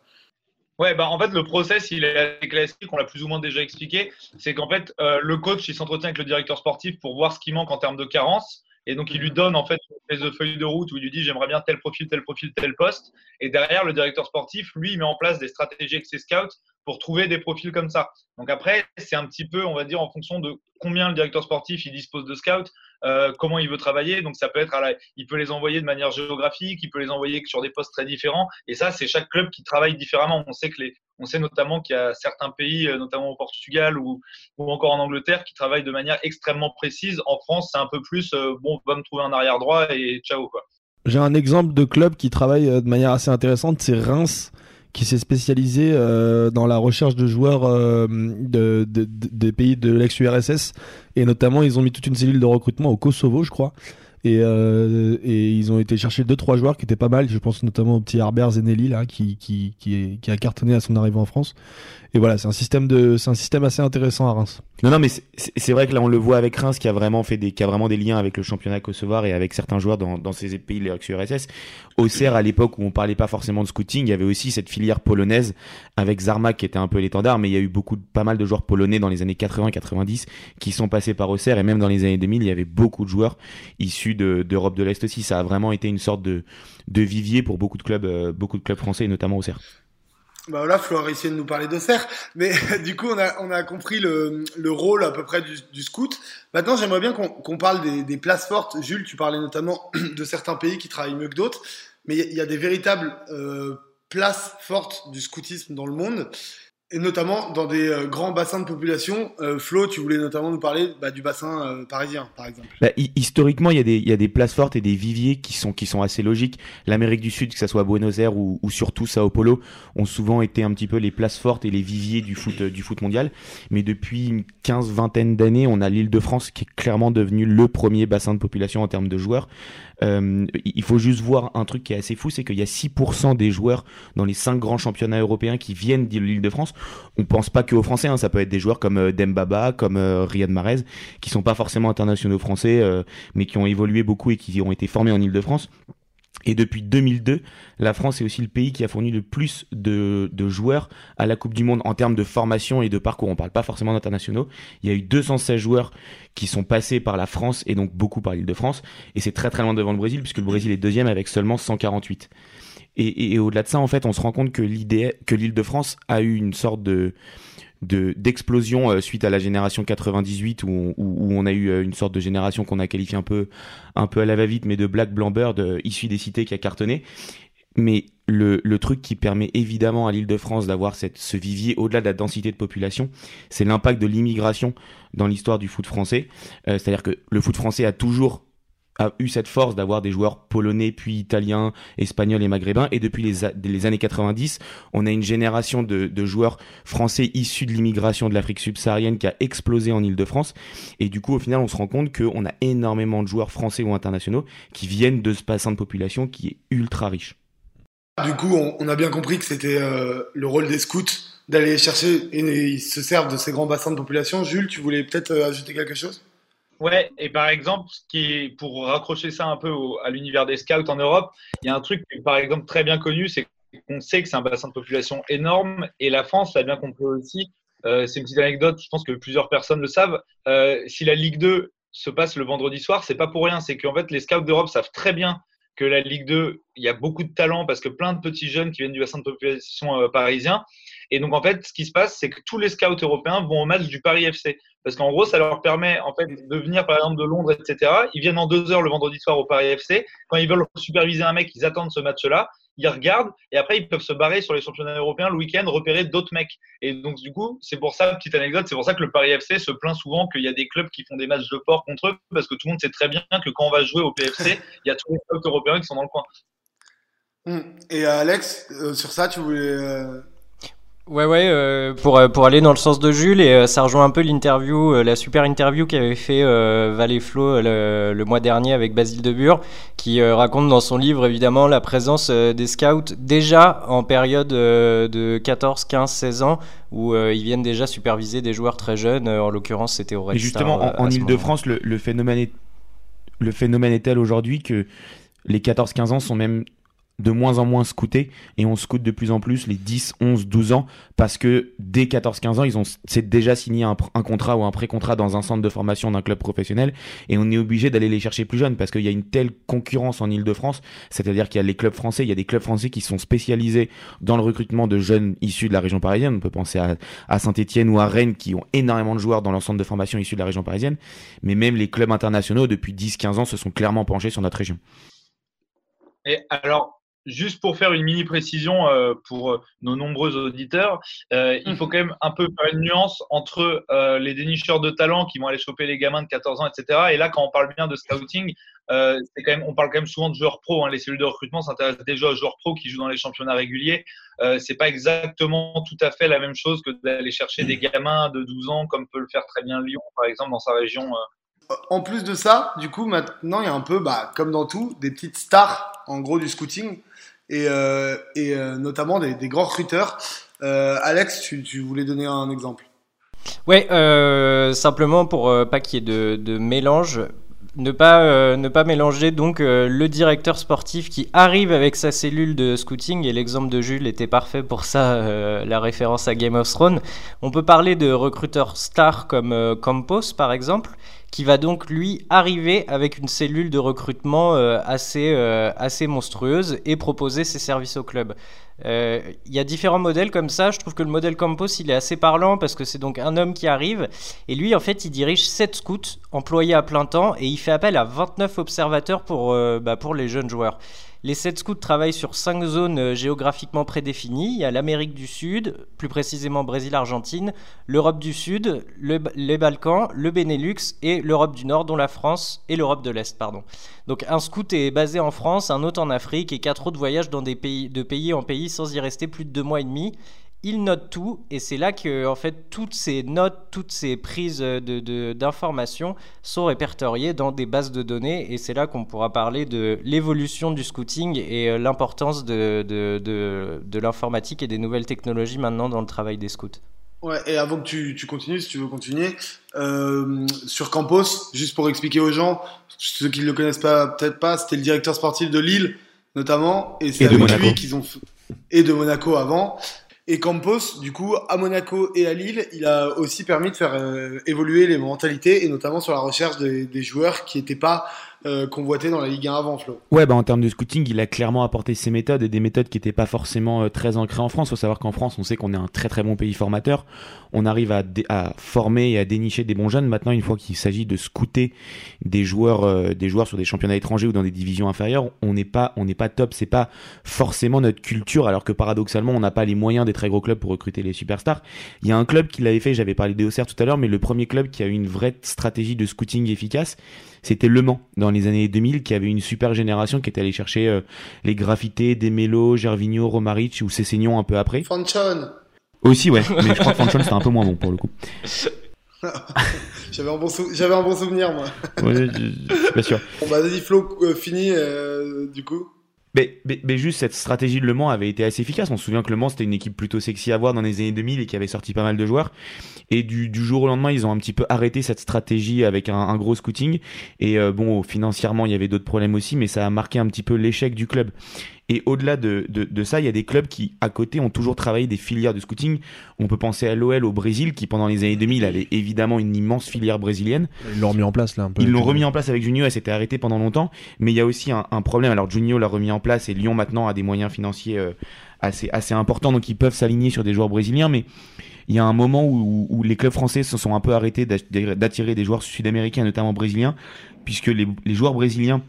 Ouais, bah en fait, le process, il est classique, on l'a plus ou moins déjà expliqué. C'est qu'en fait, euh, le coach, il s'entretient avec le directeur sportif pour voir ce qui manque en termes de carence. Et donc, il lui donne en fait une feuille de route où il lui dit j'aimerais bien tel profil, tel profil, tel poste. Et derrière, le directeur sportif, lui, il met en place des stratégies avec ses scouts pour trouver des profils comme ça. Donc après, c'est un petit peu, on va dire, en fonction de combien le directeur sportif il dispose de scouts, euh, comment il veut travailler. Donc ça peut être, à la, il peut les envoyer de manière géographique, il peut les envoyer sur des postes très différents. Et ça, c'est chaque club qui travaille différemment. On sait que les, on sait notamment qu'il y a certains pays, euh, notamment au Portugal ou, encore en Angleterre, qui travaillent de manière extrêmement précise. En France, c'est un peu plus, euh, bon, va me trouver un arrière droit et ciao quoi. J'ai un exemple de club qui travaille de manière assez intéressante, c'est Reims qui s'est spécialisé euh, dans la recherche de joueurs euh, de, de, de, des pays de l'ex-URSS et notamment ils ont mis toute une cellule de recrutement au Kosovo je crois et, euh, et ils ont été chercher deux trois joueurs qui étaient pas mal. Je pense notamment au petit Harbert Zenelli là qui qui, a cartonné à son arrivée en France. Et voilà c'est un système de c'est un système assez intéressant à Reims. Non non mais c'est vrai que là on le voit avec Reims qui a vraiment fait des qui a vraiment des liens avec le championnat kosovar et avec certains joueurs dans, dans ces pays de l'ex-URSS Auxerre à l'époque où on parlait pas forcément de scouting il y avait aussi cette filière polonaise avec Zarmak qui était un peu l'étendard mais il y a eu beaucoup pas mal de joueurs polonais dans les années 80 90 qui sont passés par Auxerre. Et même dans les années 2000 il y avait beaucoup de joueurs issus d'Europe de, de l'Est aussi. Ça a vraiment été une sorte de de vivier pour beaucoup de clubs euh, beaucoup de clubs français et notamment Auxerre bah voilà, Flo a essayé de nous parler d'Auxerre, mais [laughs] du coup on a, on a compris le, le rôle à peu près du, scout. Maintenant j'aimerais bien qu'on qu'on parle des, places fortes. Jules, tu parlais notamment [clears throat] de certains pays qui travaillent mieux que d'autres, mais il y, y, a des véritables euh, places fortes du scoutisme dans le monde et notamment dans des euh, grands bassins de population. Euh, Flo, tu voulais notamment nous parler bah, du bassin euh, parisien, par exemple. Bah, historiquement, il y, a des, places fortes et des viviers qui sont, assez logiques. L'Amérique du Sud, que ce soit Buenos Aires ou, ou, surtout Sao Paulo, ont souvent été un petit peu les places fortes et les viviers du foot, du foot mondial. Mais depuis une quinze, vingtaine d'années, on a l'île de France qui est clairement devenu le premier bassin de population en termes de joueurs. Il faut juste voir un truc qui est assez fou, c'est qu'il y a 6% des joueurs dans les 5 grands championnats européens qui viennent de l'île de France. On pense pas que aux Français, hein, ça peut être des joueurs comme euh, Dembaba, comme euh, Riyad Mahrez, qui sont pas forcément internationaux français, euh, mais qui ont évolué beaucoup et qui ont été formés en île de France. Et depuis 2002, la France est aussi le pays qui a fourni le plus de, joueurs à la Coupe du Monde en termes de formation et de parcours. On parle pas forcément d'internationaux. Il y a eu 216 joueurs qui sont passés par la France et donc beaucoup par l'île de France. Et c'est très très loin devant le Brésil puisque le Brésil est deuxième avec seulement 148. Et, au-delà de ça, en fait, on se rend compte que l'idée, que l'île de France a eu une sorte de, de d'explosion euh, suite à la génération 98 où on, où, on a eu euh, une sorte de génération qu'on a qualifié un peu un peu à la va-vite mais de Black Blanc-Bird euh, issu des cités qui a cartonné. Mais le, le truc qui permet évidemment à l'île de France d'avoir ce vivier au-delà de la densité de population c'est l'impact de l'immigration dans l'histoire du foot français. Euh, c'est-à-dire que le foot français a toujours a eu cette force d'avoir des joueurs polonais, puis italiens, espagnols et maghrébins. Et depuis les, années 90, on a une génération de, joueurs français issus de l'immigration de l'Afrique subsaharienne qui a explosé en Ile-de-France. Et du coup, au final, on se rend compte qu'on a énormément de joueurs français ou internationaux qui viennent de ce bassin de population qui est ultra riche. Du coup, on, a bien compris que c'était euh, le rôle des scouts d'aller chercher et ils se servent de ces grands bassins de population. Jules, tu voulais peut-être euh, ajouter quelque chose? Ouais, et par exemple, ce qui est, pour raccrocher ça un peu à l'univers des scouts en Europe, il y a un truc qui est par exemple très bien connu, c'est qu'on sait que c'est un bassin de population énorme et la France l'a bien compris aussi. Euh, c'est une petite anecdote, je pense que plusieurs personnes le savent. Euh, si la Ligue 2 se passe le vendredi soir, c'est pas pour rien, c'est qu'en fait les scouts d'Europe savent très bien que la Ligue 2, il y a beaucoup de talent parce que plein de petits jeunes qui viennent du bassin de population euh, parisien. Et donc, en fait, ce qui se passe, c'est que tous les scouts européens vont au match du Paris FC. Parce qu'en gros, ça leur permet, en fait, de venir, par exemple, de Londres, etc. Ils viennent en deux heures le vendredi soir au Paris FC. Quand ils veulent superviser un mec, ils attendent ce match-là. Ils regardent et après, ils peuvent se barrer sur les championnats européens le week-end, repérer d'autres mecs. Et donc, du coup, c'est pour ça, petite anecdote, c'est pour ça que le Paris FC se plaint souvent qu'il y a des clubs qui font des matchs de port contre eux parce que tout le monde sait très bien que quand on va jouer au PFC, [laughs] il y a tous les clubs européens qui sont dans le coin. Et Alex, euh, sur ça, tu voulais. Euh... Ouais, ouais, euh, pour, pour aller dans le sens de Jules, et euh, ça rejoint un peu l'interview, euh, la super interview qu'avait fait euh, Val Flo le, le, mois dernier avec Basile Debure, qui raconte dans son livre évidemment la présence des scouts déjà en période de 14, 15, 16 ans, où ils viennent déjà superviser des joueurs très jeunes, en l'occurrence c'était au Red Et justement, Star, en, en Ile-de-France, le, le, phénomène est, le phénomène est tel aujourd'hui que les 14-15 ans sont même de moins en moins scoutés et on scoute de plus en plus les 10, 11, 12 ans parce que dès 14, 15 ans, ils ont c'est déjà signé un, un contrat ou un pré-contrat dans un centre de formation d'un club professionnel et on est obligé d'aller les chercher plus jeunes parce qu'il y a une telle concurrence en Ile-de-France, c'est-à-dire qu'il y a les clubs français, il y a des clubs français qui sont spécialisés dans le recrutement de jeunes issus de la région parisienne. On peut penser à, à Saint-Etienne ou à Rennes qui ont énormément de joueurs dans leur centre de formation issus de la région parisienne, mais même les clubs internationaux depuis 10, 15 ans se sont clairement penchés sur notre région. Et alors, juste pour faire une mini précision euh, pour euh, nos nombreux auditeurs, euh, il faut mhm. quand même un peu faire une nuance entre euh, les dénicheurs de talent qui vont aller choper les gamins de 14 ans, etc. Et là, quand on parle bien de scouting, euh, c'est quand même, on parle quand même souvent de joueurs pro. Hein. Les cellules de recrutement s'intéressent déjà aux joueurs pro qui jouent dans les championnats réguliers. Euh, c'est pas exactement tout à fait la même chose que d'aller chercher des gamins de 12 ans, comme peut le faire très bien Lyon, par exemple, dans sa région. En plus de ça, du coup, maintenant, il y a un peu, bah, comme dans tout, des petites stars, en gros, du scouting et, euh, euh, notamment des, grands recruteurs. Euh, Alex, tu, voulais donner un exemple Ouais, simplement pour pas qu'il y ait de, mélange, ne pas, ne pas mélanger donc le directeur sportif qui arrive avec sa cellule de scouting, et l'exemple de Jules était parfait pour ça, la référence à Game of Thrones. On peut parler de recruteurs stars comme Campos par exemple, qui va donc lui arriver avec une cellule de recrutement euh, assez, euh, assez monstrueuse et proposer ses services au club. Euh, il y a différents modèles comme ça. Je trouve que le modèle Campos, il est assez parlant parce que c'est donc un homme qui arrive et lui, en fait, il dirige 7 scouts employés à plein temps et il fait appel à 29 observateurs pour, bah, pour les jeunes joueurs. Les 7 scouts travaillent sur 5 zones euh, géographiquement prédéfinies. Il y a l'Amérique du Sud, plus précisément Brésil-Argentine, l'Europe du Sud, le, les Balkans, le Benelux et l'Europe du Nord, dont la France et l'Europe de l'Est. Pardon. Donc un scout est basé en France, un autre en Afrique et quatre autres voyagent de pays en pays sans y rester plus de deux mois et demi il note tout et c'est là que en fait toutes ces notes, toutes ces prises d'informations de, sont répertoriées dans des bases de données et c'est là qu'on pourra parler de l'évolution du scouting et euh, l'importance de, de, l'informatique et des nouvelles technologies maintenant dans le travail des scouts. Ouais, et avant que tu, tu continues, si tu veux continuer, euh, sur Campos, juste pour expliquer aux gens, ceux qui ne le connaissent pas, peut-être pas, c'était le directeur sportif de Lille, notamment, et c'est avec lui qu'ils ont et de Monaco avant, et Campos, du coup, à Monaco et à Lille, il a aussi permis de faire euh, évoluer les mentalités et notamment sur la recherche des, joueurs qui n'étaient pas euh, convoité dans la Ligue 1 avant, Flo. Ouais, bah en termes de scouting, il a clairement apporté ses méthodes et des méthodes qui n'étaient pas forcément euh, très ancrées en France. Il faut savoir qu'en France, on sait qu'on est un très très bon pays formateur. On arrive à, former et à dénicher des bons jeunes. Maintenant, une fois qu'il s'agit de scouter des joueurs, euh, des joueurs sur des championnats étrangers ou dans des divisions inférieures, on n'est pas, on n'est pas top. C'est pas forcément notre culture, alors que paradoxalement, on n'a pas les moyens des très gros clubs pour recruter les superstars. Il y a un club qui l'avait fait. J'avais parlé d'Auxerre tout à l'heure, mais le premier club qui a eu une vraie stratégie de scouting efficace, c'était Le Mans dans les années 2000 qui avait une super génération qui était allée chercher euh, les graffités, Demelo, Gervinho, Romaric ou Cessignon un peu après. Aussi ouais, mais je crois que Fanchon c'était un peu moins bon pour le coup. [laughs] J'avais un, bon sou... un bon souvenir moi. Ouais, je, je suis pas sûr. Bon bah vas-y Flo, euh, fini euh, du coup. Mais, mais, mais, juste cette stratégie de Le Mans avait été assez efficace. On se souvient que Le Mans c'était une équipe plutôt sexy à voir dans les années 2000 et qui avait sorti pas mal de joueurs. Et du, du jour au lendemain, ils ont un petit peu arrêté cette stratégie avec un, un gros scouting. Et euh, bon, financièrement, il y avait d'autres problèmes aussi, mais ça a marqué un petit peu l'échec du club. Et au-delà de, de, de, ça, il y a des clubs qui, à côté, ont toujours travaillé des filières de scouting. On peut penser à l'OL au Brésil, qui pendant les années 2000 avait évidemment une immense filière brésilienne. Ils l'ont remis en place là un peu. Ils l'ont remis en place avec Junio, elle s'était arrêtée pendant longtemps. Mais il y a aussi un, un problème. Alors Junio l'a remis en place et Lyon maintenant a des moyens financiers euh, assez, assez importants, donc ils peuvent s'aligner sur des joueurs brésiliens. Mais il y a un moment où, où, les clubs français se sont un peu arrêtés d'attirer des joueurs sud-américains, notamment brésiliens, puisque les, les joueurs brésiliens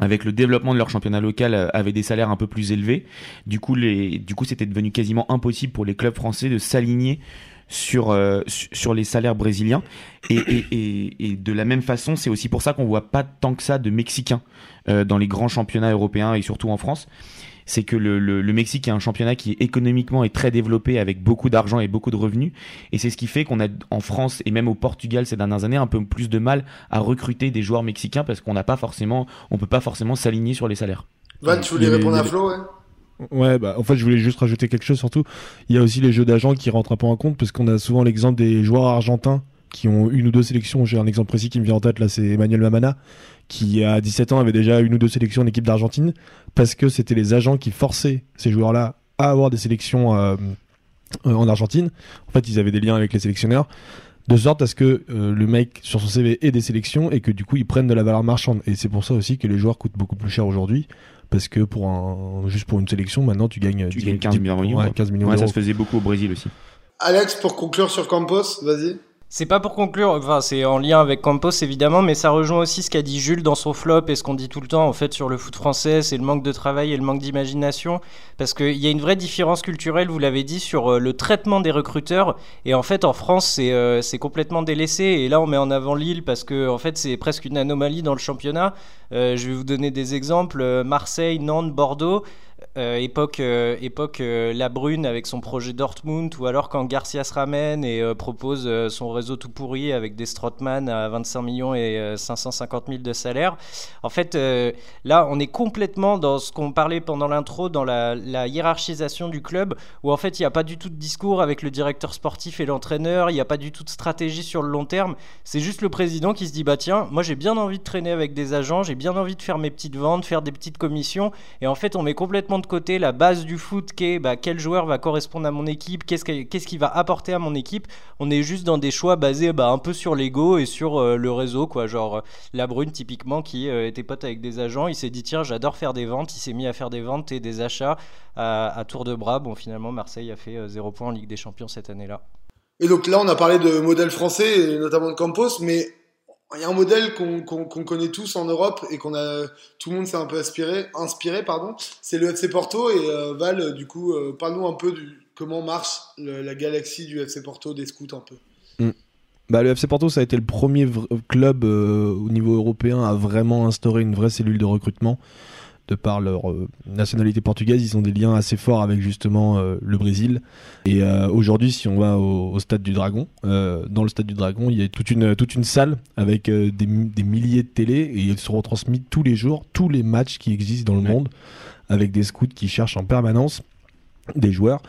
avec le développement de leur championnat local, euh, avaient des salaires un peu plus élevés. Du coup, du coup, c'était devenu quasiment impossible pour les clubs français de s'aligner sur euh, sur les salaires brésiliens. Et, de la même façon, c'est aussi pour ça qu'on voit pas tant que ça de Mexicains euh, dans les grands championnats européens et surtout en France c'est que le, le, le, Mexique est un championnat qui économiquement est très développé avec beaucoup d'argent et beaucoup de revenus et c'est ce qui fait qu'on a en France et même au Portugal ces dernières années un peu plus de mal à recruter des joueurs mexicains parce qu'on n'a pas forcément on peut pas forcément s'aligner sur les salaires. Van, tu voulais répondre à Flo ouais? Ouais, bah, en fait, je voulais juste rajouter quelque chose surtout. Il y a aussi les jeux d'agents qui rentrent un peu en compte parce qu'on a souvent l'exemple des joueurs argentins qui ont une ou deux sélections. J'ai un exemple précis qui me vient en tête là, c'est Emmanuel Mamana, qui à 17 ans avait déjà une ou deux sélections en équipe d'Argentine, parce que c'était les agents qui forçaient ces joueurs-là à avoir des sélections euh, euh, en Argentine. En fait, ils avaient des liens avec les sélectionneurs, de sorte à ce que euh, le mec sur son CV ait des sélections et que du coup ils prennent de la valeur marchande. Et c'est pour ça aussi que les joueurs coûtent beaucoup plus cher aujourd'hui. Parce que pour un, juste pour une sélection, maintenant tu gagnes, Tu 10 gagnes 15 millions, ouais, quoi. 15 millions Ouais, ça se faisait beaucoup au Brésil aussi. Alex, pour conclure sur Campos, vas-y. C'est pas pour conclure, enfin c'est en lien avec Campos évidemment, mais ça rejoint aussi ce qu'a dit Jules dans son flop et ce qu'on dit tout le temps en fait sur le foot français, c'est le manque de travail et le manque d'imagination, parce qu'il y a une vraie différence culturelle, vous l'avez dit, sur euh, le traitement des recruteurs, et en fait en France c'est euh, c'est complètement délaissé, et là on met en avant Lille parce que en fait c'est presque une anomalie dans le championnat. Euh, je vais vous donner des exemples, Marseille, Nantes, Bordeaux. Euh, époque euh, époque euh, La Brune avec son projet Dortmund ou alors quand Garcia se ramène et propose son réseau tout pourri avec des Strootman à 25 millions et euh, 550 000 de salaire. En fait, là, on est complètement dans ce qu'on parlait pendant l'intro, dans la, la hiérarchisation du club, où en fait, il n'y a pas du tout de discours avec le directeur sportif et l'entraîneur, il n'y a pas du tout de stratégie sur le long terme. C'est juste le président qui se dit, bah tiens, moi j'ai bien envie de traîner avec des agents, j'ai bien envie de faire mes petites ventes, faire des petites commissions, et en fait, on met complètement de côté la base du foot qui est bah, quel joueur va correspondre à mon équipe, qu'est-ce que- qu'est-ce qu'il va apporter à mon équipe. On est juste dans des choix basés bah, un peu sur l'ego et sur euh, le réseau, quoi. Genre euh, la Brune, typiquement, qui euh, était pote avec des agents, il s'est dit tiens, j'adore faire des ventes, il s'est mis à faire des ventes et des achats à, tour de bras. Bon, finalement, Marseille a fait euh, zéro point en Ligue des Champions cette année-là. Et donc là, on a parlé de modèle français, notamment de Campos, mais il y a un modèle qu'on connaît tous en Europe et qu'on a tout le monde s'est un peu inspiré, inspiré pardon. C'est le FC Porto et euh, Val, du coup, euh, parle-nous un peu du comment marche la galaxie du FC Porto des scouts un peu. Bah, le FC Porto, ça a été le premier club euh, au niveau européen à vraiment instaurer une vraie cellule de recrutement. De par leur euh, nationalité portugaise, ils ont des liens assez forts avec justement euh, le Brésil. Et euh, aujourd'hui, si on va au, au stade du Dragon, dans le stade du Dragon, il y a toute une, toute une salle avec des, mi- des milliers de télés et ils sont retransmis tous les jours, tous les matchs qui existent dans le Ouais. monde, avec des scouts qui cherchent en permanence des joueurs.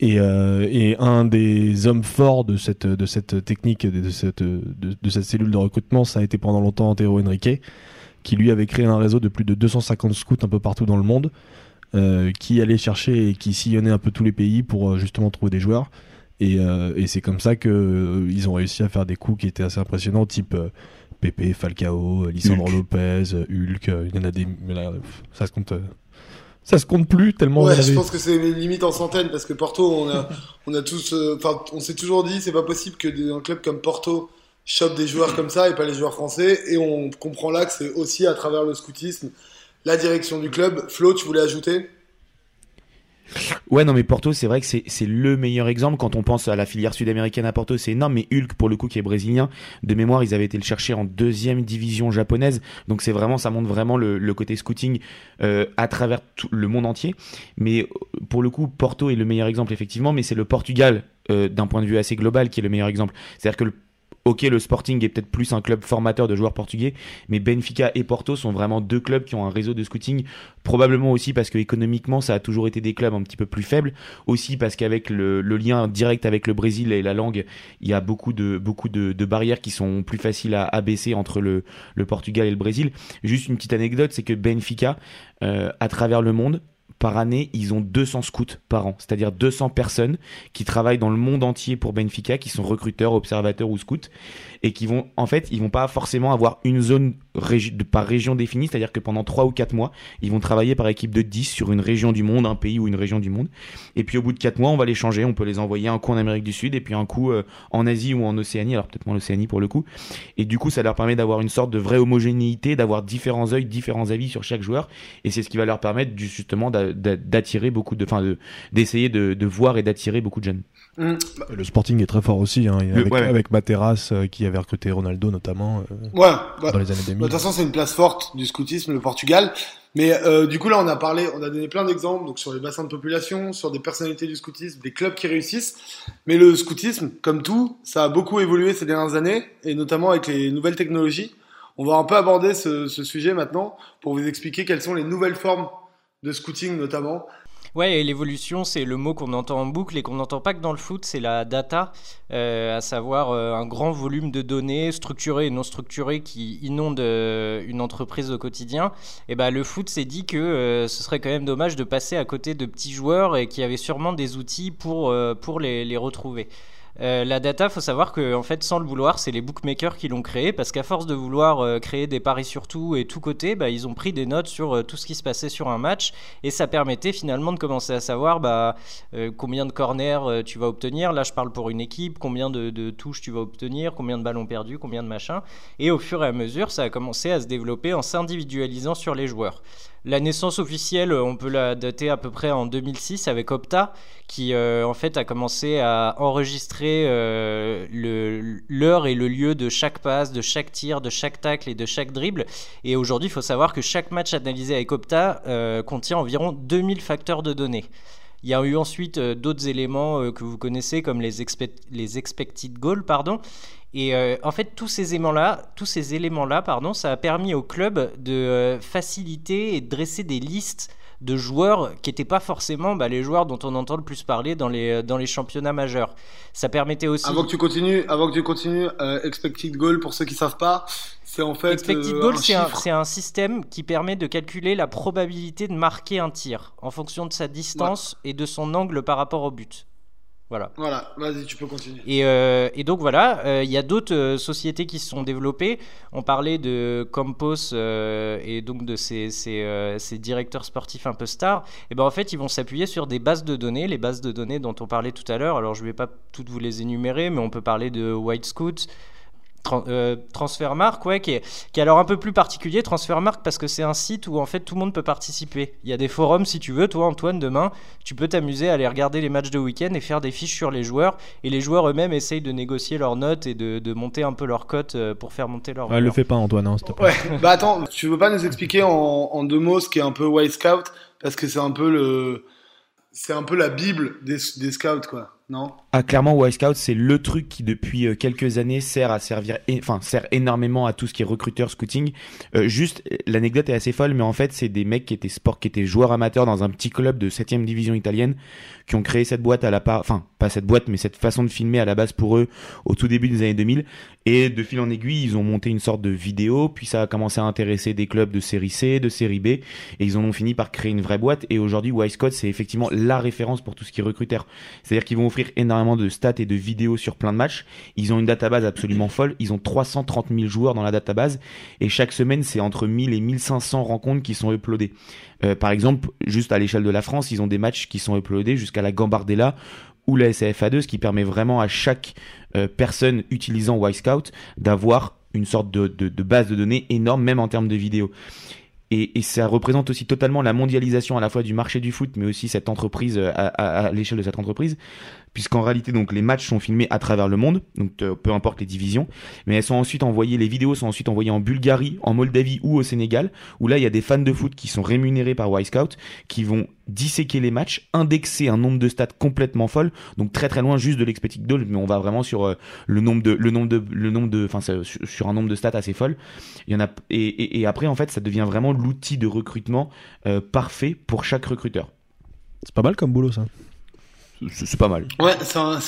Et, euh, et un des hommes forts de cette, de cette technique, de cette, de, de cette cellule de recrutement, ça a été pendant longtemps Antero Henrique, qui lui avait créé un réseau de plus de 250 scouts un peu partout dans le monde, euh, qui allait chercher et qui sillonnait un peu tous les pays pour euh, justement trouver des joueurs. Et, euh, et c'est comme ça que ils ont réussi à faire des coups qui étaient assez impressionnants, type Pepe, Falcao, Lisandro. Lopez, Hulk. Il y en a des, là, ça se compte. ça se compte plus tellement. Ouais, je pense que c'est limite en centaines parce que Porto, on a, on a tous, euh, on s'est toujours dit, c'est pas possible que un club comme Porto chope des joueurs comme ça et pas les joueurs français. Et on comprend là que c'est aussi à travers le scoutisme, la direction du club. Flo, tu voulais ajouter? Ouais, non, mais Porto, c'est vrai que c'est c'est le meilleur exemple. Quand on pense à la filière sud-américaine à Porto, c'est énorme. Mais Hulk, pour le coup, qui est brésilien, de mémoire, ils avaient été le chercher en deuxième division japonaise. Donc c'est vraiment, ça montre vraiment le, le côté scouting euh, à travers tout le monde entier. Mais euh, pour le coup, Porto est le meilleur exemple, effectivement. Mais c'est le Portugal, euh, d'un point de vue assez global, qui est le meilleur exemple. C'est-à-dire que le Ok, le Sporting est peut-être plus un club formateur de joueurs portugais, mais Benfica et Porto sont vraiment deux clubs qui ont un réseau de scouting. Probablement aussi parce que économiquement, ça a toujours été des clubs un petit peu plus faibles. Aussi parce qu'avec le, lien direct avec le Brésil et la langue, il y a beaucoup de barrières qui sont plus faciles à abaisser entre le, le Portugal et le Brésil. Juste une petite anecdote, c'est que Benfica, euh, à travers le monde, par année, ils ont 200 scouts par an, c'est-à-dire 200 personnes qui travaillent dans le monde entier pour Benfica, qui sont recruteurs, observateurs ou scouts, et qui vont, en fait, ils vont pas forcément avoir une zone par région définie, c'est-à-dire que pendant 3 ou 4 mois, ils vont travailler par équipe de 10 sur une région du monde, un pays ou une région du monde, et puis au bout de 4 mois, on va les changer, on peut les envoyer un coup en Amérique du Sud, et puis un coup euh, en Asie ou en Océanie, alors peut-être moins l'Océanie pour le coup, et du coup, ça leur permet d'avoir une sorte de vraie homogénéité, d'avoir différents œils, différents avis sur chaque joueur, et c'est ce qui va leur permettre justement d'a- d'attirer beaucoup de, enfin, de- d'essayer de, de voir et d'attirer beaucoup de jeunes. Hum, Le Sporting est très fort aussi, hein, avec, ouais, ouais. avec Materas euh, qui avait recruté Ronaldo notamment euh, Ouais, bah, dans les années Bah, 2000. De toute façon, c'est une place forte du scoutisme, le Portugal. Mais euh, du coup, là, on a parlé, on a donné plein d'exemples donc sur les bassins de population, sur des personnalités du scoutisme, des clubs qui réussissent. Mais le scoutisme, comme tout, ça a beaucoup évolué ces dernières années, et notamment avec les nouvelles technologies. On va un peu aborder ce, ce sujet maintenant pour vous expliquer quelles sont les nouvelles formes de scouting, notamment. Ouais, et l'évolution, c'est le mot qu'on entend en boucle et qu'on n'entend pas que dans le foot, c'est la data, euh, à savoir euh, un grand volume de données structurées et non structurées qui inondent euh, une entreprise au quotidien. Et ben le foot s'est dit que ce serait quand même dommage de passer à côté de petits joueurs et qui avaient sûrement des outils pour, pour les, les retrouver. Euh, la data, faut savoir que fait, sans le vouloir, c'est les bookmakers qui l'ont créé parce qu'à force de vouloir euh, créer des paris sur tout et tout côté, bah, ils ont pris des notes sur euh, tout ce qui se passait sur un match et ça permettait finalement de commencer à savoir bah, combien de corners tu vas obtenir. Là, je parle pour une équipe, combien de, de, touches tu vas obtenir, combien de ballons perdus, combien de machins. Et au fur et à mesure, ça a commencé à se développer en s'individualisant sur les joueurs. La naissance officielle, on peut la dater à peu près en 2006 avec Opta, qui euh, en fait a commencé à enregistrer euh, l'heure et le lieu de chaque passe, de chaque tir, de chaque tacle et de chaque dribble. Et aujourd'hui, il faut savoir que chaque match analysé avec Opta euh, contient environ 2000 facteurs de données. Il y a eu ensuite d'autres éléments que vous connaissez comme les, les expected goals, pardon, et euh, en fait, tous ces éléments-là, tous ces éléments-là, pardon, ça a permis au club de euh, faciliter et de dresser des listes de joueurs qui n'étaient pas forcément bah, les joueurs dont on entend le plus parler dans les, euh, dans les championnats majeurs. Ça permettait aussi. Avant que tu continues, avant que tu continues, expected goal pour ceux qui savent pas, c'est en fait. Expected goal, c'est un, un, système qui permet de calculer la probabilité de marquer un tir en fonction de sa distance et de son angle par rapport au but. Voilà. Voilà, vas-y, tu peux continuer. Et, euh, et donc voilà, euh, il y a d'autres euh, sociétés qui se sont développées. On parlait de Campos et donc de ces, ces, ces, directeurs sportifs un peu stars. Et ben en fait, ils vont s'appuyer sur des bases de données, les bases de données dont on parlait tout à l'heure. Alors je ne vais pas toutes vous les énumérer, mais on peut parler de White Scout, euh, Transfermark, ouais, qui est, qui est alors un peu plus particulier, Transfermark, parce que c'est un site où en fait tout le monde peut participer. Il y a des forums si tu veux, toi Antoine, demain, tu peux t'amuser à aller regarder les matchs de week-end et faire des fiches sur les joueurs. Et les joueurs eux-mêmes essayent de négocier leurs notes et de, de monter un peu leur cote euh, pour faire monter leur. Ouais, le fais pas Antoine, hein, s'il te plaît. Ouais. bah attends, tu veux pas nous expliquer en, en deux mots ce qui est un peu White Scout? Parce que c'est un peu le. C'est un peu la Bible des, des scouts, quoi. Non? Ah, clairement, Wild Scout, c'est le truc qui depuis euh, quelques années sert à servir, enfin sert énormément à tout ce qui est recruteur, scouting. Euh, juste, l'anecdote est assez folle, mais en fait, c'est des mecs qui étaient sport, qui étaient joueurs amateurs dans un petit club de 7 division italienne, qui ont créé cette boîte à la part, enfin pas cette boîte, mais cette façon de filmer à la base pour eux au tout début des années 2000. Et de fil en aiguille, ils ont monté une sorte de vidéo, puis ça a commencé à intéresser des clubs de série C, de série B, et ils en ont fini par créer une vraie boîte. Et aujourd'hui, Wild Scout, c'est effectivement la référence pour tout ce qui est recruteur. C'est-à-dire qu'ils vont offrir énormément de stats et de vidéos sur plein de matchs. Ils ont une database absolument folle. Ils ont 330 000 joueurs dans la database et chaque semaine, c'est entre 1000 et 1500 rencontres qui sont uploadées. Euh, par exemple, juste à l'échelle de la France, ils ont des matchs qui sont uploadés jusqu'à la Gambardella ou la SAFA2, ce qui permet vraiment à chaque euh, personne utilisant Y-Scout d'avoir une sorte de, base de données énorme, même en termes de vidéos. Et, ça représente aussi totalement la mondialisation à la fois du marché du foot, mais aussi cette entreprise euh, à l'échelle de cette entreprise puisqu'en réalité donc les matchs sont filmés à travers le monde, donc euh, peu importe les divisions, mais elles sont ensuite envoyées, les vidéos sont ensuite envoyées en Bulgarie, en Moldavie ou au Sénégal, où là il y a des fans de foot qui sont rémunérés par Y-Scout, qui vont disséquer les matchs, indexer un nombre de stats complètement folle, donc très très loin juste de l'expected goal, mais on va vraiment sur euh, le nombre de le nombre de le nombre de enfin sur un nombre de stats assez folle. Il y en a et, et, après en fait ça devient vraiment l'outil de recrutement euh, parfait pour chaque recruteur. C'est pas mal comme boulot ça c'est pas mal. Ouais, c'est un,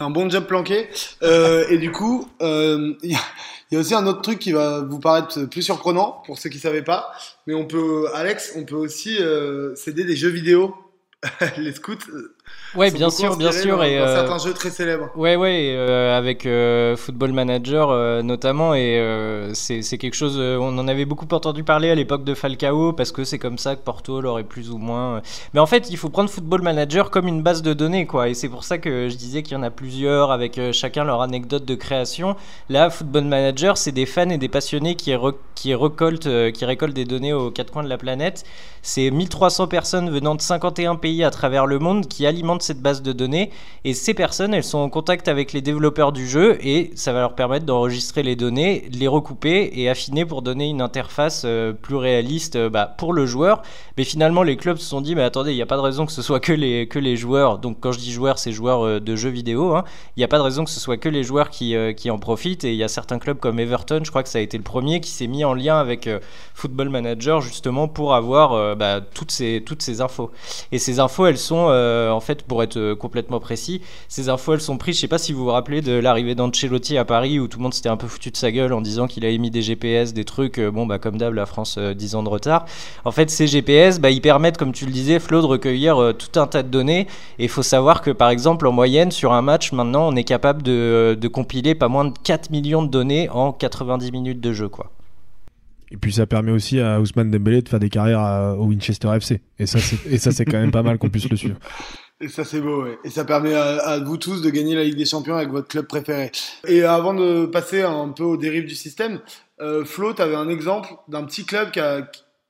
un, bon job planqué. Euh, et du coup, euh, il y, y, a aussi un autre truc qui va vous paraître plus surprenant pour ceux qui savaient pas. Mais on peut, Alex, on peut aussi euh, céder des jeux vidéo. [laughs] les scouts, Ouais, bien sûr, bien sûr. et euh, certains jeux très célèbres. Ouais, ouais, euh, avec euh, Football Manager notamment, et c'est quelque chose. on en avait beaucoup entendu parler à l'époque de Falcao parce que c'est comme ça que Porto l'aurait plus ou moins. Mais en fait, il faut prendre Football Manager comme une base de données, quoi. Et c'est pour ça que je disais qu'il y en a plusieurs avec chacun leur anecdote de création. Là, Football Manager, c'est des fans et des passionnés qui, qui récoltent, qui récoltent des données aux quatre coins de la planète. C'est 1300 personnes venant de 51 pays à travers le monde qui alimente cette base de données et ces personnes, elles sont en contact avec les développeurs du jeu et ça va leur permettre d'enregistrer les données, les recouper et affiner pour donner une interface euh, plus réaliste euh, bah, pour le joueur. Mais finalement, les clubs se sont dit, mais attendez, il n'y a pas de raison que ce soit que les, que les joueurs, donc quand je dis joueurs, c'est joueurs euh, de jeux vidéo, hein. il n'y a pas de raison que ce soit que les joueurs qui, qui en profitent et il y a certains clubs comme Everton, je crois que ça a été le premier, qui s'est mis en lien avec Football Manager justement pour avoir bah, toutes, ces, toutes ces infos. Et ces infos, elles sont, en fait, pour être complètement précis, ces infos, elles sont prises, je sais pas si vous vous rappelez de l'arrivée d'Ancelotti à Paris où tout le monde s'était un peu foutu de sa gueule en disant qu'il avait mis des GPS, des trucs, euh, bon bah comme d'hab la France 10 euh, ans de retard. En fait ces GPS, bah, ils permettent comme tu le disais Flo de recueillir euh, tout un tas de données et il faut savoir que par exemple en moyenne sur un match maintenant on est capable de, compiler pas moins de 4 millions de données en 90 minutes de jeu quoi. Et puis ça permet aussi à Ousmane Dembélé de faire des carrières au Winchester FC. Et ça, c'est quand même pas mal qu'on puisse le suivre. Et ça, c'est beau. Et ça permet à, vous tous de gagner la Ligue des Champions avec votre club préféré. Et avant de passer un peu aux dérives du système, euh, Flo, tu avais un exemple d'un petit club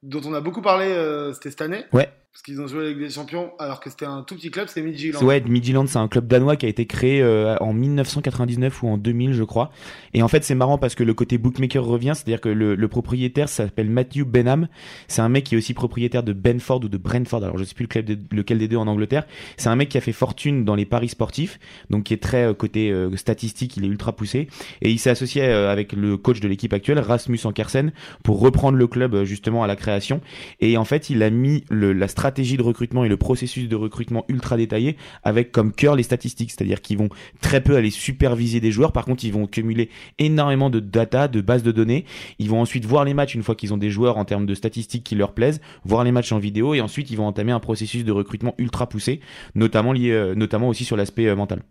dont on a beaucoup parlé, euh, cette année. Ouais parce qu'ils ont joué avec des champions alors que c'était un tout petit club, c'est Midtjylland. Ouais, Midtjylland, c'est un club danois qui a été créé euh, en 1999 ou en 2000, je crois. Et en fait, c'est marrant parce que le côté bookmaker revient, c'est-à-dire que le, le propriétaire s'appelle Matthew Benham. C'est un mec qui est aussi propriétaire de Benford ou de Brentford. Alors, je sais plus lequel des deux en Angleterre. C'est un mec qui a fait fortune dans les paris sportifs, donc qui est très euh, côté euh, statistique, il est ultra poussé. Et il s'est associé avec le coach de l'équipe actuelle, Rasmus Ankersen, pour reprendre le club justement à la création. Et en fait, il a mis le, la stratégie stratégie de recrutement et le processus de recrutement ultra détaillé avec comme cœur les statistiques, c'est-à-dire qu'ils vont très peu aller superviser des joueurs, par contre ils vont cumuler énormément de data, de bases de données, ils vont ensuite voir les matchs une fois qu'ils ont des joueurs en termes de statistiques qui leur plaisent, voir les matchs en vidéo et ensuite ils vont entamer un processus de recrutement ultra poussé, notamment lié, euh, notamment aussi sur l'aspect euh, mental.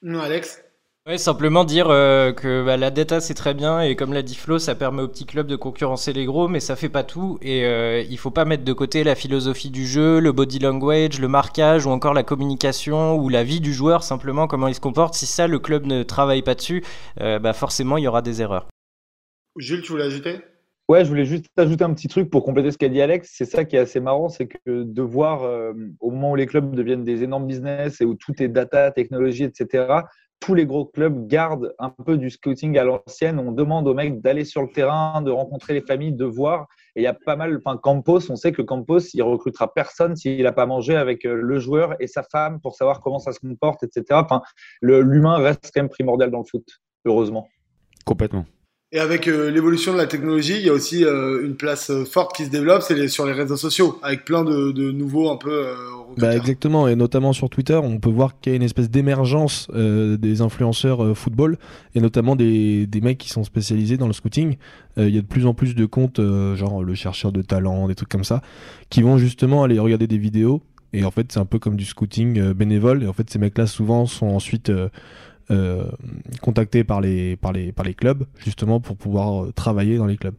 Non, Alex Ouais, simplement dire euh, que bah, la data c'est très bien et comme l'a dit Flo, ça permet aux petits clubs de concurrencer les gros, mais ça fait pas tout et euh, il faut pas mettre de côté la philosophie du jeu, le body language, le marquage ou encore la communication ou la vie du joueur simplement comment il se comporte. Si ça le club ne travaille pas dessus, euh, bah forcément il y aura des erreurs. Jules, tu voulais ajouter? Ouais, je voulais juste ajouter un petit truc pour compléter ce qu'a dit Alex. C'est ça qui est assez marrant, c'est que de voir au moment où les clubs deviennent des énormes business et où tout est data, technologie, etc tous les gros clubs gardent un peu du scouting à l'ancienne. On demande aux mecs d'aller sur le terrain, de rencontrer les familles, de voir. Et il y a pas mal, enfin, Campos, on sait que Campos, il recrutera personne s'il n'a pas mangé avec euh, le joueur et sa femme pour savoir comment ça se comporte, etc. Enfin, l'humain reste quand même primordial dans le foot, heureusement. Complètement. Et avec euh, l'évolution de la technologie, il y a aussi euh, une place forte qui se développe, c'est sur les réseaux sociaux, avec plein de, de nouveaux un peu bah exactement, et notamment sur Twitter, on peut voir qu'il y a une espèce d'émergence euh, des influenceurs euh, football, et notamment des, des mecs qui sont spécialisés dans le scouting. Euh, il y a de plus en plus de comptes, genre le chercheur de talent, des trucs comme ça, qui vont justement aller regarder des vidéos, et en fait c'est un peu comme du scouting bénévole, et en fait ces mecs-là souvent sont ensuite... contactés par les, par, les, par les clubs justement pour pouvoir travailler dans les clubs.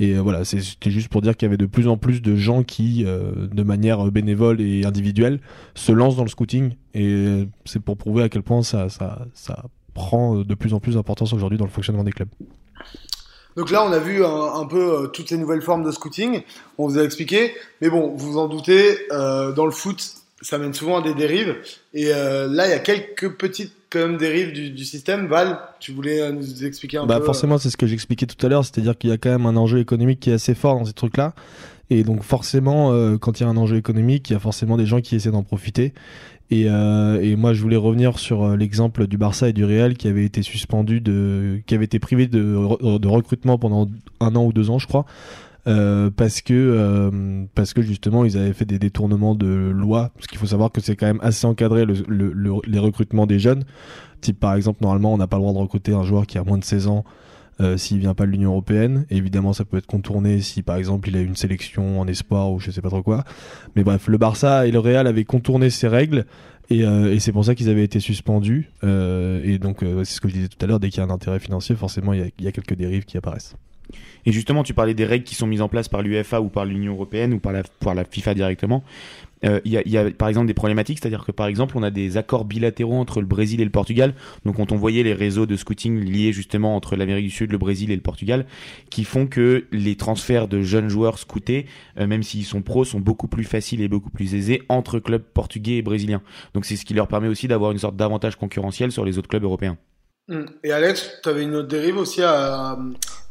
Et euh, voilà, c'était juste pour dire qu'il y avait de plus en plus de gens qui, euh, de manière bénévole et individuelle, se lancent dans le scouting. Et c'est pour prouver à quel point ça, ça, ça prend de plus en plus d'importance aujourd'hui dans le fonctionnement des clubs. Donc là, on a vu un, peu euh, toutes les nouvelles formes de scouting. On vous a expliqué. Mais bon, vous vous en doutez, dans le foot, ça mène souvent à des dérives. Et là, il y a quelques petites quand même dérive du, du, système. Val, tu voulais euh, nous expliquer un bah peu Forcément, c'est ce que j'expliquais tout à l'heure, c'est-à-dire qu'il y a quand même un enjeu économique qui est assez fort dans ces trucs-là. Et donc forcément, euh, quand il y a un enjeu économique, il y a forcément des gens qui essaient d'en profiter. Et, euh, et, moi, je voulais revenir sur euh, l'exemple du Barça et du Real qui avait été suspendu de, qui avait été privé de, de recrutement pendant un an ou deux ans, je crois, euh, parce que euh, parce que justement ils avaient fait des détournements de loi parce qu'il faut savoir que c'est quand même assez encadré le, le, les recrutements des jeunes. Type par exemple normalement on n'a pas le droit de recruter un joueur qui a moins de 16 ans euh, s'il vient pas de l'Union européenne. Évidemment ça peut être contourné si par exemple il a une sélection en espoir ou je sais pas trop quoi. Mais bref le Barça et le Real avaient contourné ces règles et, euh, et c'est pour ça qu'ils avaient été suspendus. Et donc c'est ce que je disais tout à l'heure dès qu'il y a un intérêt financier forcément il y y a quelques dérives qui apparaissent Et justement, tu parlais des règles qui sont mises en place par l'UEFA ou par l'Union européenne ou par la, FIFA directement. Euh, Il y, a, il y a par exemple des problématiques, c'est-à-dire que par exemple on a des accords bilatéraux entre le Brésil et le Portugal. Donc quand on voyait les réseaux de scouting liés justement entre l'Amérique du Sud, le Brésil et le Portugal, qui font que les transferts de jeunes joueurs scoutés, euh, même s'ils sont pros, sont beaucoup plus faciles et beaucoup plus aisés entre clubs portugais et brésiliens. Donc c'est ce qui leur permet aussi d'avoir une sorte d'avantage concurrentiel sur les autres clubs européens. Hmm. Et Alex, tu avais une autre dérive aussi à.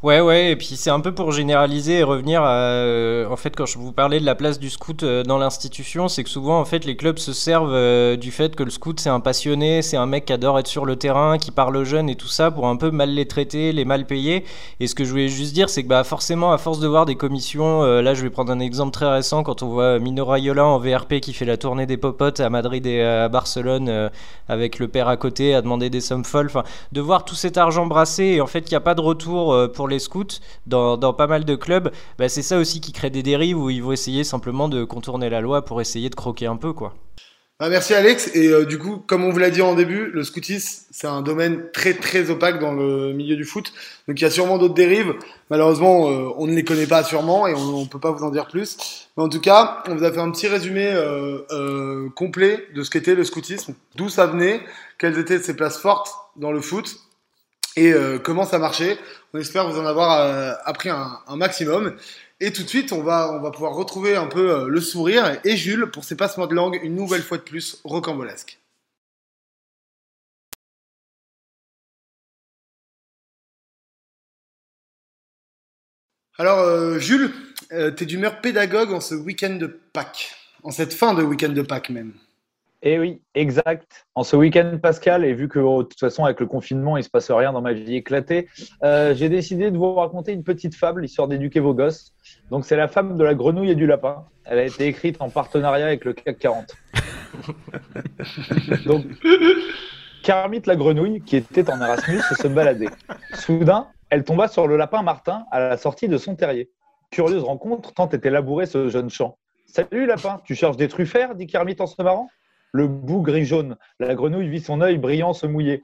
Ouais, ouais, et puis c'est un peu pour généraliser et revenir à. euh, en fait, quand je vous parlais de la place du scout euh, dans l'institution, c'est que souvent, en fait, les clubs se servent euh, du fait que le scout, c'est un passionné, c'est un mec qui adore être sur le terrain, qui parle aux jeunes et tout ça, pour un peu mal les traiter, les mal payer. Et ce que je voulais juste dire, c'est que bah, forcément, à force de voir des commissions, euh, là, je vais prendre un exemple très récent, quand on voit Mino Raiola en VRP qui fait la tournée des popotes à Madrid et à Barcelone, euh, avec le père à côté, à demander des sommes folles. Enfin, de voir tout cet argent brassé et en fait qu'il n'y a pas de retour euh, pour les scouts dans, pas mal de clubs, bah, c'est ça aussi qui crée des dérives où ils vont essayer simplement de contourner la loi pour essayer de croquer un peu quoi. Ah, merci Alex. Et euh, du coup, comme on vous l'a dit en début, le scoutisme, c'est un domaine très très opaque dans le milieu du foot. Donc il y a sûrement d'autres dérives. Malheureusement, euh, on ne les connaît pas sûrement et on ne peut pas vous en dire plus. Mais en tout cas, on vous a fait un petit résumé euh, euh, complet de ce qu'était le scoutisme, d'où ça venait, quelles étaient ses places fortes dans le foot et euh, comment ça marchait. On espère vous en avoir euh, appris un, un maximum. Et tout de suite, on va, on va pouvoir retrouver un peu euh, le sourire et Jules pour ses passements de langue, une nouvelle fois de plus, rocambolesque. Alors, euh, Jules, euh, t'es d'humeur pédagogue en ce week-end de Pâques, en cette fin de week-end de Pâques même. Eh oui, exact. En ce week-end pascal, et vu que oh, de toute façon avec le confinement il se passe rien dans ma vie éclatée, euh, j'ai décidé de vous raconter une petite fable histoire d'éduquer vos gosses. Donc c'est la fable de la grenouille et du lapin. Elle a été écrite en partenariat avec le CAC 40. [laughs] Donc Kermit la grenouille, qui était en Erasmus, se baladait. Soudain, elle tomba sur le lapin Martin à la sortie de son terrier. Curieuse rencontre, tant était labouré ce jeune champ. Salut lapin, tu cherches des truffères? dit Kermit en se marrant. Le bout gris-jaune. La grenouille vit son œil brillant se mouiller.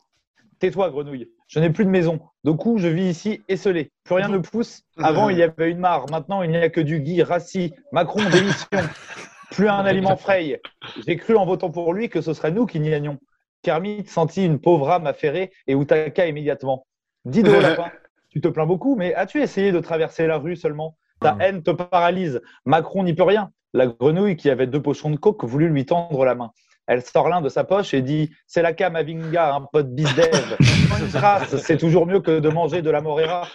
Tais-toi, grenouille. Je n'ai plus de maison. De coup, je vis ici esselé. Plus rien ne pousse. Avant, il y avait une mare. Maintenant, il n'y a que du gui, rassis, Macron, démission. Plus un aliment frais. J'ai cru en votant pour lui que ce serait nous qui n'y gagnions. Kermit sentit une pauvre âme affairée et outaka immédiatement. Dis donc, lapin, tu te plains beaucoup, mais as-tu essayé de traverser la rue seulement? Ta haine te paralyse. Macron n'y peut rien. La grenouille, qui avait deux pochons de coke, voulut lui tendre la main. Elle sort l'un de sa poche et dit C'est la cam Avinga, un pote bisdev. Une [laughs] trace, c'est toujours mieux que de manger de la morera.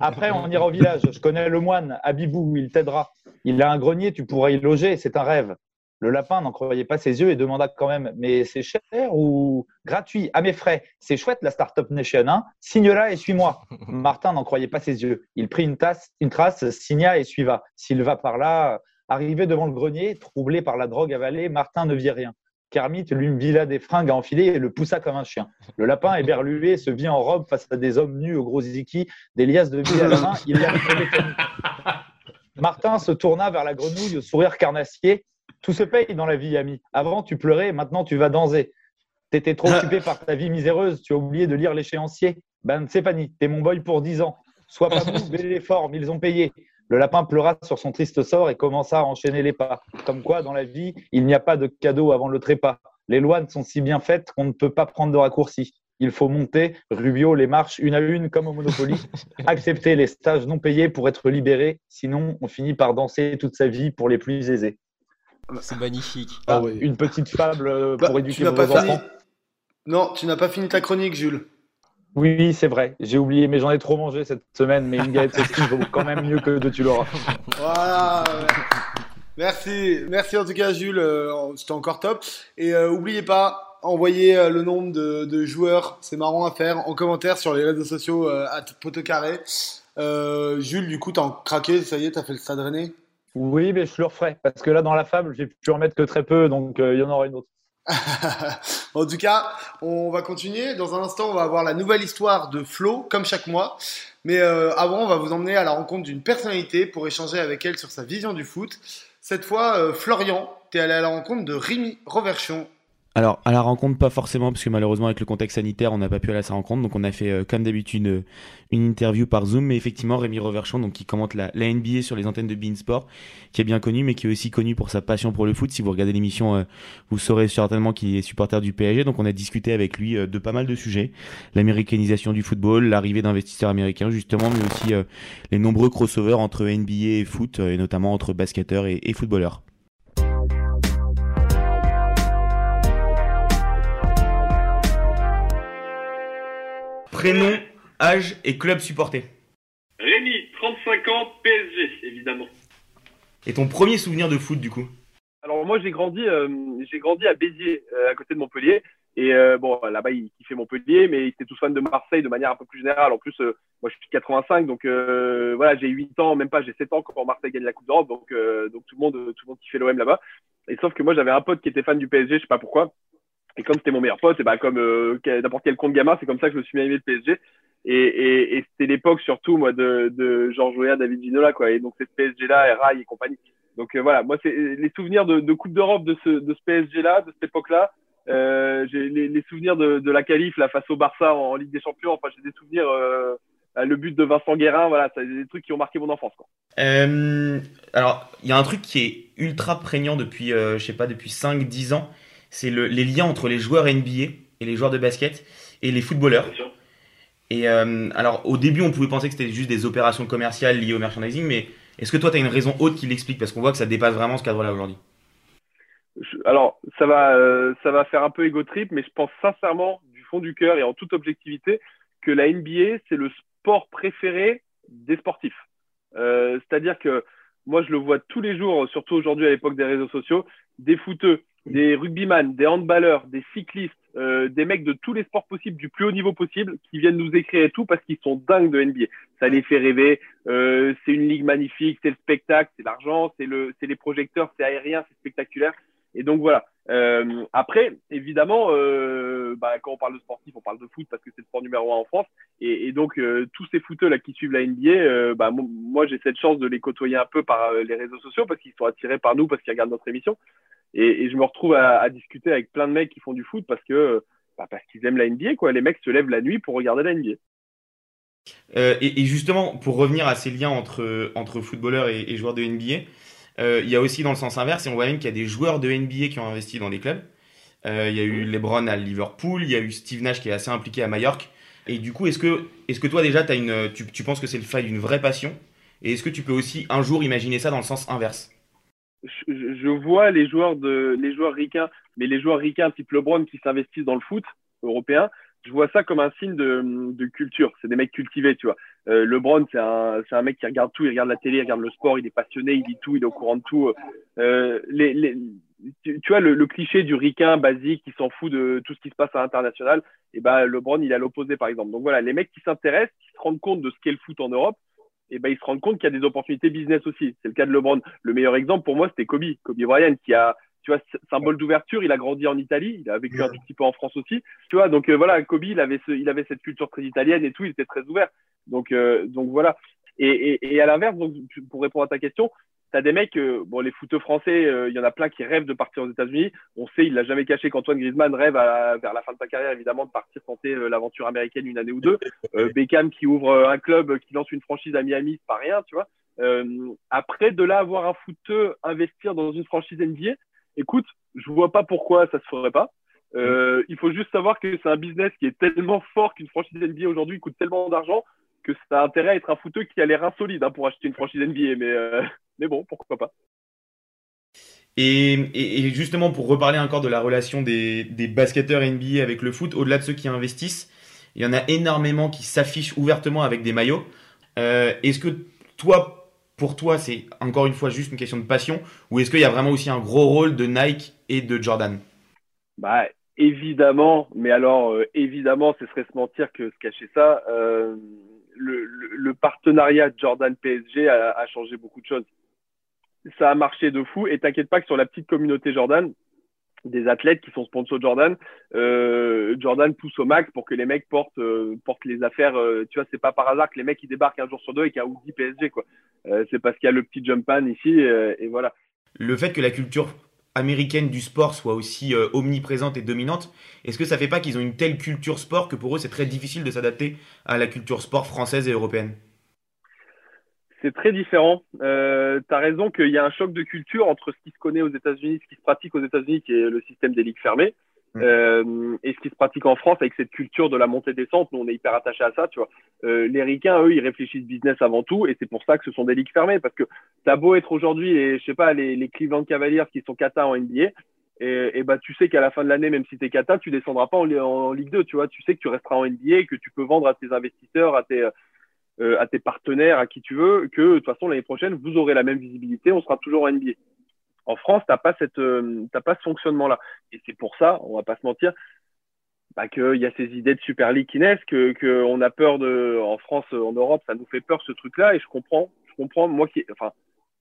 Après, on ira au village. Je connais le moine, Abibou, il t'aidera. Il a un grenier, tu pourras y loger, c'est un rêve. Le lapin n'en croyait pas ses yeux et demanda quand même Mais c'est cher ou gratuit? À mes frais. C'est chouette la Startup Nation, hein Signe-la et suis-moi. [laughs] Martin n'en croyait pas ses yeux. Il prit une, tasse, une trace, signa et suiva. S'il va par là, arrivé devant le grenier, troublé par la drogue avalée, Martin ne vit rien. Kermit lui vit là des fringues à enfiler et le poussa comme un chien. Le lapin éberlué se vit en robe face à des hommes nus au gros ziki, des liasses de billes à la main. Il l'a Martin se tourna vers la grenouille au sourire carnassier. Tout se paye dans la vie, ami. Avant, tu pleurais, maintenant, tu vas danser. T'étais trop occupé [laughs] par ta vie miséreuse, tu as oublié de lire l'échéancier. Ben, c'est pas ni, t'es mon boy pour 10 ans. Sois pas [laughs] mou, bel les formes, ils ont payé. Le lapin pleura sur son triste sort et commença à enchaîner les pas. Comme quoi, dans la vie, il n'y a pas de cadeau avant le trépas. Les lois sont si bien faites qu'on ne peut pas prendre de raccourcis. Il faut monter, Rubio, les marches une à une comme au Monopoly. [laughs] Accepter les stages non payés pour être libéré. Sinon, on finit par danser toute sa vie pour les plus aisés. C'est magnifique. Ah ouais. Une petite fable euh, Bah, pour tu éduquer vos pas enfants. fini. Non, tu n'as pas fini ta chronique, Jules. Oui, c'est vrai. J'ai oublié, mais j'en ai trop mangé cette semaine. Mais une galette saucisse vaut quand même mieux que de tu l'auras. Voilà. Merci, merci en tout cas, Jules. euh, C'était encore top. Et euh, oubliez pas, envoyez euh, le nombre de, de joueurs. C'est marrant à faire en commentaire sur les réseaux sociaux euh, à. Euh, Jules, du coup, t'as craqué. Ça y est, t'as fait le stade rennais. Oui, mais je le referai. Parce que là, dans la fable, j'ai pu en mettre que très peu. Donc, euh, il y en aura une autre. [laughs] en tout cas, on va continuer. Dans un instant, on va avoir la nouvelle histoire de Flo, comme chaque mois. Mais euh, avant, on va vous emmener à la rencontre d'une personnalité pour échanger avec elle sur sa vision du foot. Cette fois, euh, Florian, t'es allé à la rencontre de Rémi Roverchon. Alors, à la rencontre, pas forcément, parce que malheureusement, avec le contexte sanitaire, on n'a pas pu aller à sa rencontre. Donc, on a fait, euh, comme d'habitude, euh, une interview par Zoom. Mais effectivement, Rémi Reverchon, donc, qui commente la, NBA sur les antennes de Beansport, qui est bien connu, mais qui est aussi connu pour sa passion pour le foot. Si vous regardez l'émission, euh, vous saurez certainement qu'il est supporter du PSG. Donc, on a discuté avec lui de pas mal de sujets. L'américanisation du football, l'arrivée d'investisseurs américains, justement, mais aussi les nombreux crossovers entre NBA et foot, et notamment entre basketteurs et, et footballeurs. Prénom, âge et club supporté. Rémi, 35 ans, PSG, évidemment. Et ton premier souvenir de foot, du coup? Alors moi, j'ai grandi, euh, j'ai grandi à Béziers, euh, à côté de Montpellier. Et euh, bon, là-bas, il kiffait Montpellier, mais il était tous fan de Marseille de manière un peu plus générale. En plus, moi, je suis 85, donc voilà, j'ai 8 ans, même pas, j'ai 7 ans quand Marseille gagne la Coupe d'Europe, donc, donc tout le monde, tout le monde kiffait l'OM là-bas. Et sauf que moi, j'avais un pote qui était fan du PSG, je sais pas pourquoi. Et comme c'était mon meilleur pote, et bah comme euh, n'importe quel compte gamin, c'est comme ça que je me suis mis à aimer le PSG. Et, et, et c'était l'époque surtout moi de, de Georges Weah, David Ginola, quoi. Et donc cette PSG-là, Rai et compagnie. Donc euh, voilà, moi c'est les souvenirs de, Coupe d'Europe de ce, de ce PSG-là, de cette époque-là. Euh, j'ai les, souvenirs de, la qualif là face au Barça en, Ligue des Champions. Enfin, j'ai des souvenirs. Le but de Vincent Guérin, voilà, c'est des trucs qui ont marqué mon enfance. Alors, il y a un truc qui est ultra prégnant depuis, je sais pas, depuis 5-10 ans c'est le, les liens entre les joueurs NBA et les joueurs de basket et les footballeurs. Et euh, alors, au début, on pouvait penser que c'était juste des opérations commerciales liées au merchandising, mais est-ce que toi, tu as une raison haute qui l'explique? Parce qu'on voit que ça dépasse vraiment ce cadre-là aujourd'hui. Alors, ça va, euh, ça va faire un peu égo trip, mais je pense sincèrement, du fond du cœur et en toute objectivité, que la NBA, c'est le sport préféré des sportifs. Euh, c'est-à-dire que moi, je le vois tous les jours, surtout aujourd'hui à l'époque des réseaux sociaux, des footeux des rugbyman, des handballeurs, des cyclistes, euh, des mecs de tous les sports possibles, du plus haut niveau possible, qui viennent nous écrire et tout parce qu'ils sont dingues de NBA. Ça les fait rêver. Euh, c'est une ligue magnifique, c'est le spectacle, c'est l'argent, c'est le, c'est les projecteurs, c'est aérien, c'est spectaculaire. Et donc voilà. Euh, après, évidemment, euh, bah, quand on parle de sportif, on parle de foot parce que c'est le sport numéro un en France. Et, donc euh, tous ces footeux là qui suivent la NBA, euh, bah, moi j'ai cette chance de les côtoyer un peu par les réseaux sociaux parce qu'ils sont attirés par nous parce qu'ils regardent notre émission. Et, et je me retrouve à, à, discuter avec plein de mecs qui font du foot parce que bah, parce qu'ils aiment la NBA quoi. Les mecs se lèvent la nuit pour regarder la NBA. Euh, et, et, justement, pour revenir à ces liens entre, entre footballeurs et, et joueurs de NBA, euh, il y a aussi dans le sens inverse, et on voit même qu'il y a des joueurs de NBA qui ont investi dans des clubs. Euh, il y a eu LeBron à Liverpool, il y a eu Steve Nash qui est assez impliqué à Majorque. Et du coup, est-ce que, est-ce que toi déjà, as une, tu, tu penses que c'est le fait d'une vraie passion? Et est-ce que tu peux aussi un jour imaginer ça dans le sens inverse? Je, vois les joueurs de les joueurs ricains, mais les joueurs ricains type LeBron qui s'investissent dans le foot européen, je vois ça comme un signe de, de culture. C'est des mecs cultivés, tu vois. Euh, LeBron, c'est un, un mec qui regarde tout, il regarde la télé, il regarde le sport, il est passionné, il dit tout, il est au courant de tout. Euh, les, les, tu, vois, le, le, cliché du ricain basique qui s'en fout de tout ce qui se passe à l'international, et eh ben LeBron, il est à l'opposé, par exemple. Donc voilà, les mecs qui s'intéressent, qui se rendent compte de ce qu'est le foot en Europe, eh ben ils se rendent compte qu'il y a des opportunités business aussi. C'est le cas de LeBron. Le meilleur exemple pour moi, c'était Kobe, Kobe Bryant, qui a tu vois, symbole d'ouverture. Il a grandi en Italie, il a vécu un tout petit peu en France aussi. Tu vois, donc euh, voilà, Kobe, il avait, ce, il avait cette culture très italienne et tout, il était très ouvert. Donc, euh, donc voilà. Et, et, et à l'inverse, donc pour répondre à ta question, t'as des mecs, euh, bon, les footeux français, il y en a plein qui rêvent de partir aux États-Unis. On sait, il l'a jamais caché qu'Antoine Griezmann rêve à, vers la fin de sa carrière, évidemment, de partir tenter l'aventure américaine une année ou deux. Beckham qui ouvre un club, qui lance une franchise à Miami, c'est pas rien, tu vois. après, de là avoir un footeux investir dans une franchise NBA, écoute, je vois pas pourquoi ça se ferait pas. Euh, il faut juste savoir que c'est un business qui est tellement fort qu'une franchise NBA aujourd'hui coûte tellement d'argent que ça a intérêt à être un footeux qui a l'air insolide hein, pour acheter une franchise NBA. Mais, euh, mais bon, pourquoi pas. Et, et, justement, pour reparler encore de la relation des, des basketteurs NBA avec le foot, au-delà de ceux qui investissent, il y en a énormément qui s'affichent ouvertement avec des maillots. Euh, Est-ce que toi, pour toi, c'est encore une fois juste une question de passion ou est-ce qu'il y a vraiment aussi un gros rôle de Nike et de Jordan? Bah évidemment, mais alors euh, évidemment, ce serait se mentir que se cacher ça. Euh, le, le, le, partenariat Jordan PSG a, a, changé beaucoup de choses. Ça a marché de fou et t'inquiète pas que sur la petite communauté Jordan, des athlètes qui sont sponsors Jordan, euh, Jordan pousse au max pour que les mecs portent euh, portent les affaires. Euh, tu vois, c'est pas par hasard que les mecs ils débarquent un jour sur deux et qu'il y a Audi PSG c'est parce qu'il y a le petit jump ici et voilà. Le fait que la culture américaine du sport soit aussi omniprésente et dominante, est-ce que ça fait pas qu'ils ont une telle culture sport que pour eux c'est très difficile de s'adapter à la culture sport française et européenne? C'est très différent. Euh, tu as raison qu'il y a un choc de culture entre ce qui se connaît aux États-Unis, ce qui se pratique aux États-Unis, qui est le système des ligues fermées, mm. euh, et ce qui se pratique en France avec cette culture de la montée-descente. Nous, on est hyper attachés à ça, tu vois. Euh, les Ricains, eux, ils réfléchissent business avant tout, et c'est pour ça que ce sont des ligues fermées, parce que t'as beau être aujourd'hui, les, je sais pas, les, les Cleveland Cavaliers qui sont kata en NBA, et, et bah, tu sais qu'à la fin de l'année, même si tu es kata, tu descendras pas en, en, Ligue 2, tu vois. Tu sais que tu resteras en NBA, que tu peux vendre à tes investisseurs, à tes euh, à tes partenaires, à qui tu veux, que de toute façon l'année prochaine vous aurez la même visibilité, on sera toujours en NBA. En France, t'as pas cette, euh, pas ce fonctionnement-là, et c'est pour ça, on va pas se mentir, bah, qu'il y a ces idées de Super League qui naissent, que, que on a peur de, en France, en Europe, ça nous fait peur ce truc-là, et je comprends, je comprends, moi qui, enfin,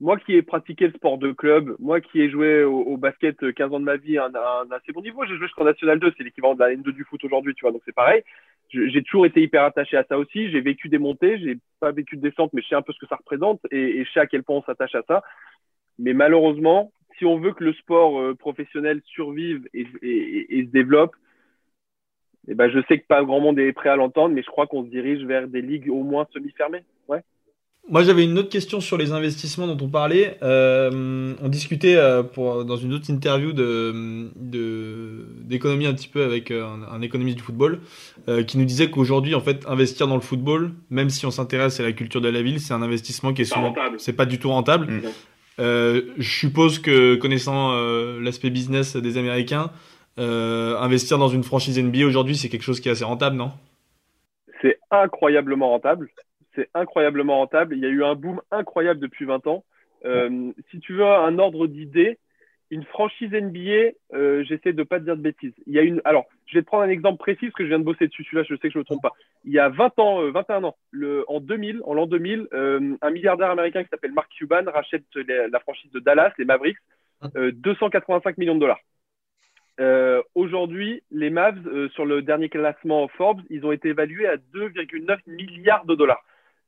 moi qui ai pratiqué le sport de club, moi qui ai joué au, basket 15 ans de ma vie à un, assez bon niveau, j'ai joué jusqu'en National 2, c'est l'équivalent de la N2 du foot aujourd'hui, tu vois, donc c'est pareil j'ai toujours été hyper attaché à ça aussi. J'ai vécu des montées, j'ai pas vécu de descente, mais je sais un peu ce que ça représente et, je sais à quel point on s'attache à ça. Mais malheureusement, si on veut que le sport euh, professionnel survive et, et, se développe, eh ben, je sais que pas grand monde est prêt à l'entendre, mais je crois qu'on se dirige vers des ligues au moins semi-fermées. Ouais. Moi, j'avais une autre question sur les investissements dont on parlait. Euh, on discutait euh, pour, dans une autre interview de, d'économie un petit peu avec euh, un, économiste du football euh, qui nous disait qu'aujourd'hui, en fait, investir dans le football, même si on s'intéresse à la culture de la ville, c'est un investissement qui est souvent, c'est pas du tout rentable. Mm. Euh, je suppose que connaissant l'aspect business des Américains, investir dans une franchise NBA aujourd'hui, c'est quelque chose qui est assez rentable, non? C'est incroyablement rentable c'est incroyablement rentable. Il y a eu un boom incroyable depuis 20 ans. Euh, si tu veux un ordre d'idée, une franchise NBA, euh, j'essaie de pas te dire de bêtises. Il y a une, alors, je vais te prendre un exemple précis parce que je viens de bosser dessus. Celui-là, je sais que je me trompe pas. Il y a 20 ans, 21 euh, ans, le, en 2000, en l'an 2000, un milliardaire américain qui s'appelle Mark Cuban rachète la franchise de Dallas, les Mavericks, 285 millions de dollars. Aujourd'hui, les Mavs, sur le dernier classement Forbes, ils ont été évalués à 2,9 milliards de dollars.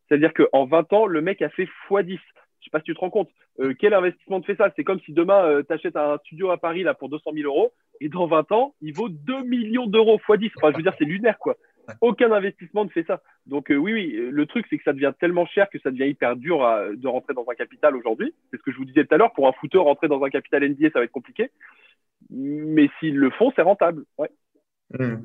C'est-à-dire qu'en 20 ans, le mec a fait x10. Je sais pas si tu te rends compte. Euh, quel investissement te fait ça? C'est comme si demain, euh, tu achètes un studio à Paris là, pour 200 000 euros et dans 20 ans, il vaut 2 millions d'euros x10. Enfin, je veux dire, c'est lunaire, quoi. Aucun investissement ne fait ça. Donc euh, oui, oui, le truc, c'est que ça devient tellement cher que ça devient hyper dur de rentrer dans un capital aujourd'hui. C'est ce que je vous disais tout à l'heure. Pour un footeur, rentrer dans un capital NBA, ça va être compliqué. Mais s'ils le font, c'est rentable. Ouais. Mmh.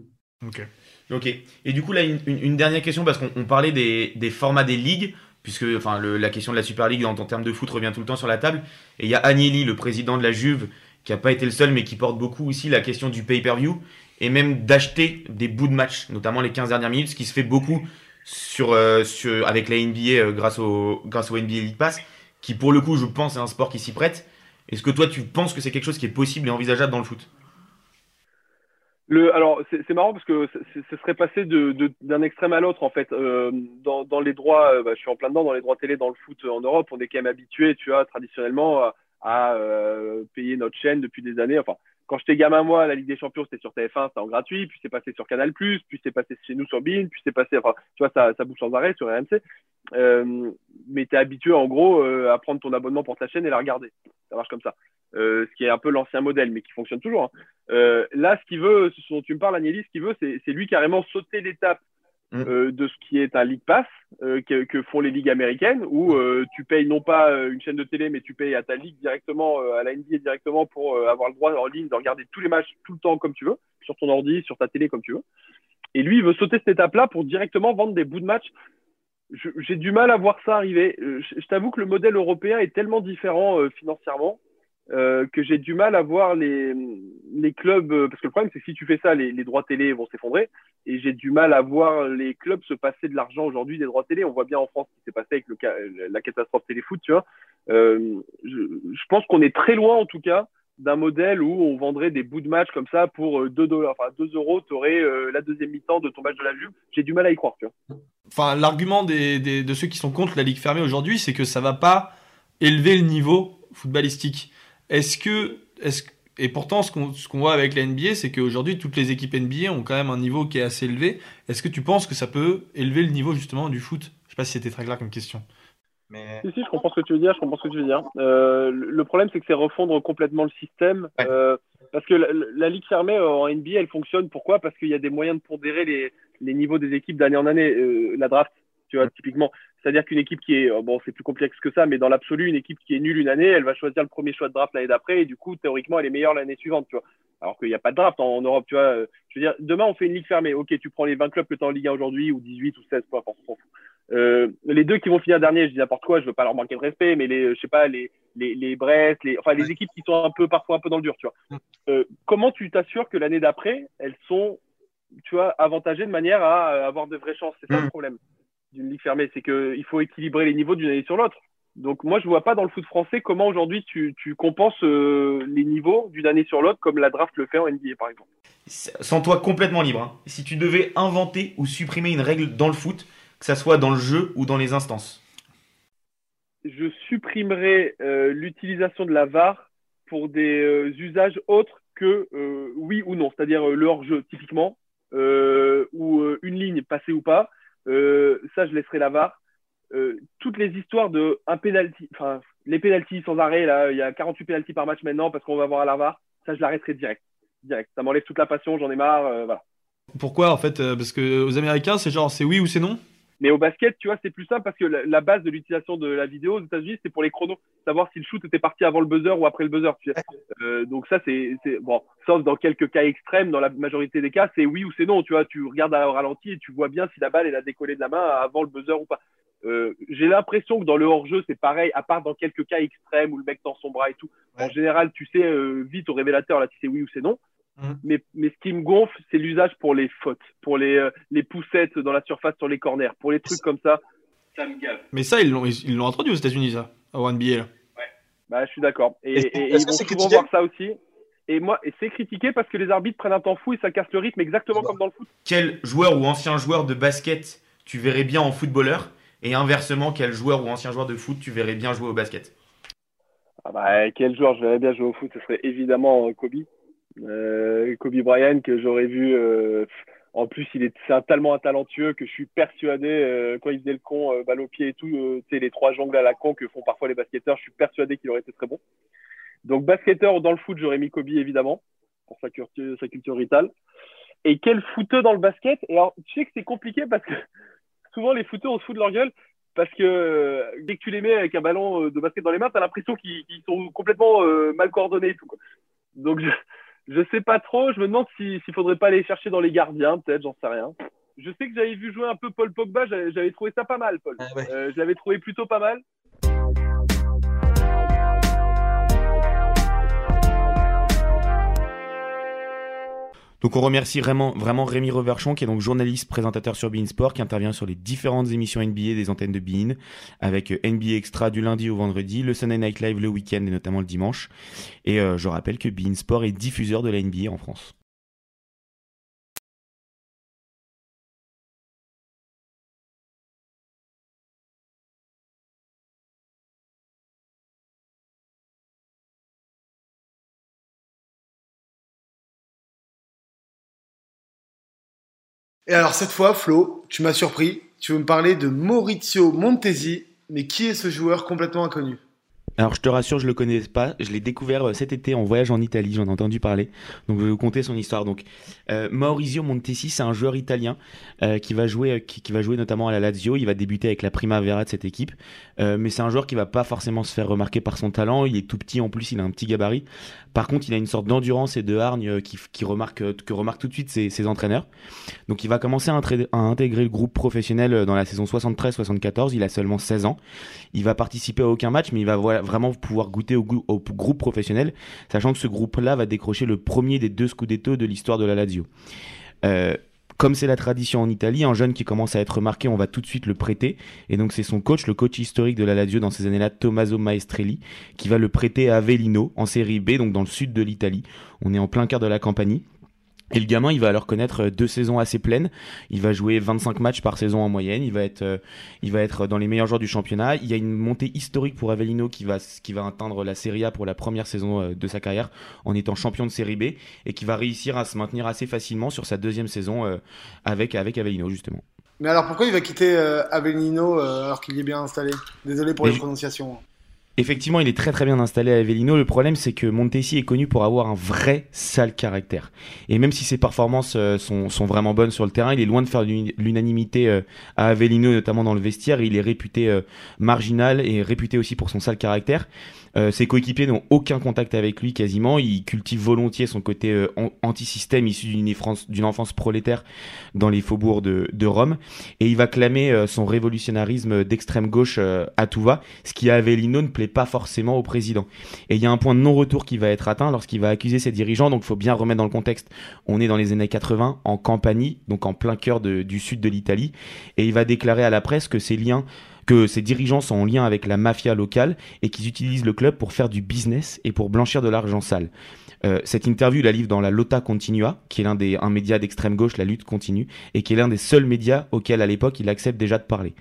Ok. Ok. Et du coup, là, une, dernière question, parce qu'on parlait des, formats des ligues, puisque enfin, la question de la Super League en, termes de foot revient tout le temps sur la table. Et il y a Agnelli, le président de la Juve, qui n'a pas été le seul, mais qui porte beaucoup aussi la question du pay-per-view, et même d'acheter des bouts de match, notamment les 15 dernières minutes, ce qui se fait beaucoup sur, euh, avec la NBA euh, grâce, au, grâce au NBA League Pass, qui pour le coup, je pense, est un sport qui s'y prête. Est-ce que toi, tu penses que c'est quelque chose qui est possible et envisageable dans le foot? Le, alors c'est marrant parce que ce serait passé d'un extrême à l'autre en fait. Euh, dans, dans, les droits, euh, bah, je suis en plein dedans dans les droits télé dans le foot en Europe, on est quand même habitué, tu vois, traditionnellement à, à euh, payer notre chaîne depuis des années. Enfin, quand j'étais gamin, moi, la Ligue des Champions, c'était sur TF1, c'était en gratuit, puis c'est passé sur Canal+, puis c'est passé chez nous sur Bein, puis c'est passé, enfin, tu vois, ça, ça bouge sans arrêt sur RMC. Euh, mais tu es habitué, en gros, euh, à prendre ton abonnement pour ta chaîne et la regarder. Ça marche comme ça. Euh, ce qui est un peu l'ancien modèle, mais qui fonctionne toujours. Hein. Euh, là, ce qu'il veut, ce dont tu me parles, Agnelli, ce qu'il veut, c'est lui carrément sauter l'étape Mm. Euh, de ce qui est un League Pass que, que, font les ligues américaines où tu payes non pas une chaîne de télé mais tu payes à ta ligue directement à la NBA directement pour avoir le droit en ligne de regarder tous les matchs tout le temps comme tu veux sur ton ordi sur ta télé comme tu veux et lui il veut sauter cette étape là pour directement vendre des bouts de match j'ai du mal à voir ça arriver je t'avoue que le modèle européen est tellement différent financièrement euh, que j'ai du mal à voir les, clubs, euh, parce que le problème c'est que si tu fais ça, les, droits télé vont s'effondrer, et j'ai du mal à voir les clubs se passer de l'argent aujourd'hui des droits télé. On voit bien en France ce qui s'est passé avec la catastrophe téléfoot, tu vois. Euh, je, pense qu'on est très loin en tout cas d'un modèle où on vendrait des bouts de match comme ça pour 2 dollars, enfin 2 euros, tu aurais la deuxième mi-temps de ton match de la Juve. J'ai du mal à y croire, tu vois. Enfin, l'argument des, de ceux qui sont contre la ligue fermée aujourd'hui, c'est que ça va pas élever le niveau footballistique. Est-ce que, est et pourtant, ce qu'on ce qu'on voit avec la NBA, c'est qu'aujourd'hui, toutes les équipes NBA ont quand même un niveau qui est assez élevé. Est-ce que tu penses que ça peut élever le niveau justement du foot? Je sais pas si c'était très clair comme question. Mais... Si, si, je comprends ce que tu veux dire. Je comprends ce que tu veux dire. Euh, le problème, c'est que c'est refondre complètement le système. Ouais. Euh, parce que la, la ligue fermée euh, en NBA, elle fonctionne. Pourquoi? Parce qu'il y a des moyens de pondérer les, les niveaux des équipes d'année en année. Euh, la draft, tu vois, typiquement. C'est-à-dire qu'une équipe qui est, euh, bon, c'est plus complexe que ça, mais dans l'absolu, une équipe qui est nulle une année, elle va choisir le premier choix de draft l'année d'après, et du coup, théoriquement, elle est meilleure l'année suivante, tu vois. Alors qu'il n'y a pas de draft en, en Europe, tu vois. Euh, Je veux dire, demain, on fait une ligue fermée. Ok, tu prends les 20 clubs que tu as en Ligue 1 aujourd'hui, ou 18 ou 16, peu importe, on s'en fout. Euh, les deux qui vont finir dernier, je dis n'importe quoi, je veux pas leur manquer de respect, mais les, je sais pas, les, les, les Brest, les, enfin, les équipes qui sont un peu, parfois un peu dans le dur, tu vois. Euh, comment tu t'assures que l'année d'après, elles sont, tu vois, avantagées de manière à avoir de vraies chances? C'est ça le problème d'une ligue fermée, c'est qu'il faut équilibrer les niveaux d'une année sur l'autre. Donc moi, je vois pas dans le foot français comment aujourd'hui tu, tu compenses euh, les niveaux d'une année sur l'autre comme la draft le fait en NBA, par exemple. Sans toi complètement libre. hein. Si tu devais inventer ou supprimer une règle dans le foot, que ça soit dans le jeu ou dans les instances. je supprimerai euh, l'utilisation de la VAR pour des euh, usages autres que oui ou non, c'est-à-dire le hors-jeu typiquement, ou une ligne passée ou pas. Euh, ça, je laisserai la VAR. Euh, toutes les histoires de un penalty, enfin les penalties sans arrêt, là, il y a 48 penalties par match maintenant parce qu'on va voir à la VAR. Ça, je l'arrêterai direct, direct. Ça m'enlève toute la passion, j'en ai marre, euh, voilà. Pourquoi en fait Parce que aux Américains, c'est genre c'est oui ou c'est non? Mais au basket, tu vois, c'est plus simple parce que la, la base de l'utilisation de la vidéo aux États-Unis, c'est pour les chronos, savoir si le shoot était parti avant le buzzer ou après le buzzer. Tu sais. Euh, donc ça, c'est bon, sauf dans quelques cas extrêmes, dans la majorité des cas, c'est oui ou c'est non. Tu vois, tu regardes à ralenti et tu vois bien si la balle elle a décollé de la main avant le buzzer ou pas. Euh, J'ai l'impression que dans le hors-jeu, c'est pareil, à part dans quelques cas extrêmes où le mec tend son bras et tout. En général, tu sais euh, vite au révélateur là si c'est oui ou c'est non. Mais, mais ce qui me gonfle, c'est l'usage pour les fautes, pour les, euh, les poussettes dans la surface sur les corners, pour les trucs comme ça. Ça me gave. Mais ça, ils l'ont ils l'ont introduit aux États-Unis, ça, au NBA. Là. Bah, je suis d'accord. Et, et- ils vont c'est souvent critiqué voir ça aussi. Et moi, et c'est critiqué parce que les arbitres prennent un temps fou et ça casse le rythme exactement comme dans le foot. Quel joueur ou ancien joueur de basket tu verrais bien en footballeur Et inversement, quel joueur ou ancien joueur de foot tu verrais bien jouer au basket? Ah bah, quel joueur je verrais bien jouer au foot Ce serait évidemment euh, Kobe. Euh, Kobe Bryant que j'aurais vu. euh, en plus, il est, c'est tellement talentueux que je suis persuadé euh, quand il faisait le con, balle au pied et tout, tu sais, les trois jongles à la con que font parfois les basketteurs, je suis persuadé qu'il aurait été très bon. Donc basketteur dans le foot, j'aurais mis Kobe évidemment pour sa culture, sa culture vitale. Et quel footeux dans le basket Et alors, tu sais que c'est compliqué parce que [laughs] souvent les footeux on se fout de leur gueule parce que dès que tu les mets avec un ballon de basket dans les mains, t'as l'impression qu'ils qu'ils sont complètement euh, mal coordonnés et tout. Quoi. Donc je, je sais pas trop. Je me demande si- s'il faudrait pas aller chercher dans les gardiens, peut-être, j'en sais rien. Je sais que j'avais vu jouer un peu Paul Pogba. J'avais trouvé ça pas mal, Paul. Euh, je l'avais trouvé plutôt pas mal. Donc on remercie vraiment, vraiment Rémi Reverchon, qui est donc journaliste, présentateur sur Bein Sport, qui intervient sur les différentes émissions NBA des antennes de Bein, avec euh, NBA Extra du lundi au vendredi, le Sunday Night Live le week-end et notamment le dimanche. Et euh, je rappelle que Bein Sport est diffuseur de la NBA en France. Et alors cette fois, Flo, tu m'as surpris. Tu veux me parler de Maurizio Montesi, mais qui est ce joueur complètement inconnu? Alors je te rassure, je le connais pas. Je l'ai découvert euh, cet été en voyage en Italie. J'en ai entendu parler. Donc je vais vous conter son histoire. Donc euh, Maurizio Montesi, c'est un joueur italien euh, qui va jouer, qui, va jouer notamment à la Lazio. Il va débuter avec la Primavera de cette équipe. Mais c'est un joueur qui va pas forcément se faire remarquer par son talent. Il est tout petit en plus. Il a un petit gabarit. Par contre, il a une sorte d'endurance et de hargne qui, remarque, que remarquent tout de suite ses, entraîneurs. Donc il va commencer à, intégrer le groupe professionnel dans la saison 73-74. Il a seulement 16 ans. Il va participer à aucun match, mais il va voilà, vraiment pouvoir goûter au, groupe professionnel, sachant que ce groupe-là va décrocher le premier des deux Scudetto de l'histoire de la Lazio. Euh, comme c'est la tradition en Italie, un jeune qui commence à être remarqué, on va tout de suite le prêter. Et donc c'est son coach, le coach historique de la Lazio dans ces années-là, Tommaso Maestrelli, qui va le prêter à Avellino en série B, donc dans le sud de l'Italie. On est en plein cœur de la campagne. Et le gamin, il va alors connaître euh, deux saisons assez pleines. Il va jouer 25 matchs par saison en moyenne. Il va être, euh, il va être dans les meilleurs joueurs du championnat. Il y a une montée historique pour Avellino qui va, qui va atteindre la Serie A pour la première saison euh, de sa carrière en étant champion de Série B et qui va réussir à se maintenir assez facilement sur sa deuxième saison avec, avec Avellino justement. Mais alors pourquoi il va quitter Avellino alors qu'il est bien installé? Désolé pour Mais les je- prononciations. Effectivement, il est très très bien installé à Avellino. Le problème, c'est que Montesi est connu pour avoir un vrai sale caractère. Et même si ses performances euh, sont, sont vraiment bonnes sur le terrain, il est loin de faire l'unanimité euh, à Avellino, notamment dans le vestiaire. Il est réputé euh, marginal et réputé aussi pour son sale caractère. Euh, ses coéquipiers n'ont aucun contact avec lui quasiment. Il cultive volontiers son côté euh, an- anti-système issu d'une enfance, prolétaire dans les faubourgs de, Rome. Et il va clamer euh, son révolutionnarisme d'extrême gauche euh, à tout va, ce qui à Avellino ne plaît pas forcément au président. Et il y a un point de non-retour qui va être atteint lorsqu'il va accuser ses dirigeants. Donc il faut bien remettre dans le contexte. On est dans les années 80 en Campanie, donc en plein cœur du sud de l'Italie. Et il va déclarer à la presse que ses liens que ses dirigeants sont en lien avec la mafia locale et qu'ils utilisent le club pour faire du business et pour blanchir de l'argent sale. Euh, cette interview, la livre dans la Lotta Continua, qui est l'un des un média d'extrême gauche, la lutte continue, et qui est l'un des seuls médias auxquels à l'époque il accepte déjà de parler.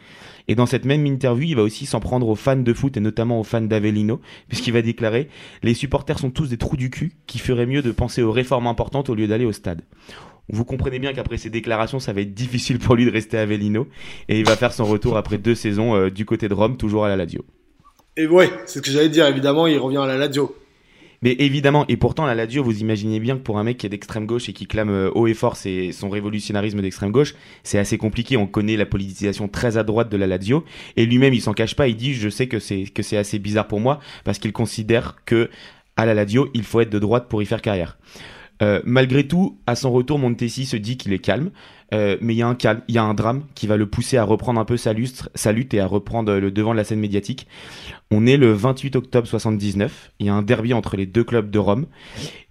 Et dans cette même interview, il va aussi s'en prendre aux fans de foot et notamment aux fans d'Avellino, puisqu'il va déclarer les supporters sont tous des trous du cul qui feraient mieux de penser aux réformes importantes au lieu d'aller au stade. Vous comprenez bien qu'après ces déclarations, ça va être difficile pour lui de rester à Avellino, et il va faire son retour après deux saisons euh, du côté de Rome, toujours à la Lazio. Et ouais, c'est ce que j'allais dire. Évidemment, il revient à la Lazio. Mais évidemment, et pourtant la Lazio, vous imaginez bien que pour un mec qui est d'extrême gauche et qui clame euh, haut et fort ses- son révolutionnarisme d'extrême gauche, c'est assez compliqué. On connaît la politisation très à droite de la Lazio, et lui-même il s'en cache pas. Il dit, je sais que c'est que c'est assez bizarre pour moi parce qu'il considère que à la Lazio, il faut être de droite pour y faire carrière. Euh, malgré tout, à son retour, Montesi se dit qu'il est calme, mais il y a un calme, il y a un drame qui va le pousser à reprendre un peu sa, lustre, sa lutte et à reprendre le devant de la scène médiatique. On est le 28 octobre 79. Il y a un derby entre les deux clubs de Rome.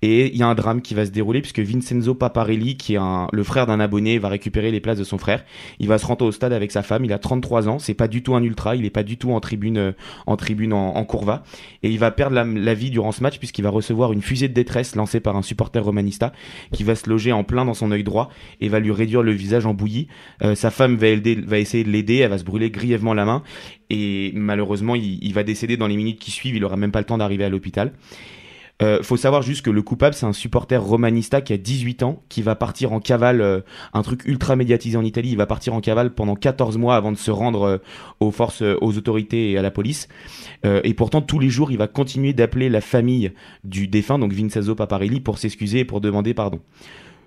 Et il y a un drame qui va se dérouler puisque Vincenzo Paparelli, qui est le frère d'un abonné, va récupérer les places de son frère. Il va se rendre au stade avec sa femme. Il a 33 ans. C'est pas du tout un ultra. Il est pas du tout en tribune, euh, en tribune en, courva. Et il va perdre la vie durant ce match puisqu'il va recevoir une fusée de détresse lancée par un supporter romanista qui va se loger en plein dans son œil droit et va lui réduire le visage en bouillie. Euh, sa femme va, essayer de l'aider. Elle va se brûler grièvement la main et malheureusement il, va décéder dans les minutes qui suivent, il aura même pas le temps d'arriver à l'hôpital. Euh, faut savoir juste que le coupable c'est un supporter romanista qui a 18 ans, qui va partir en cavale, euh, un truc ultra médiatisé en Italie, il va partir en cavale pendant 14 mois avant de se rendre euh, aux forces, aux autorités et à la police. Et pourtant tous les jours il va continuer d'appeler la famille du défunt, donc Vincenzo Paparelli, pour s'excuser et pour demander pardon.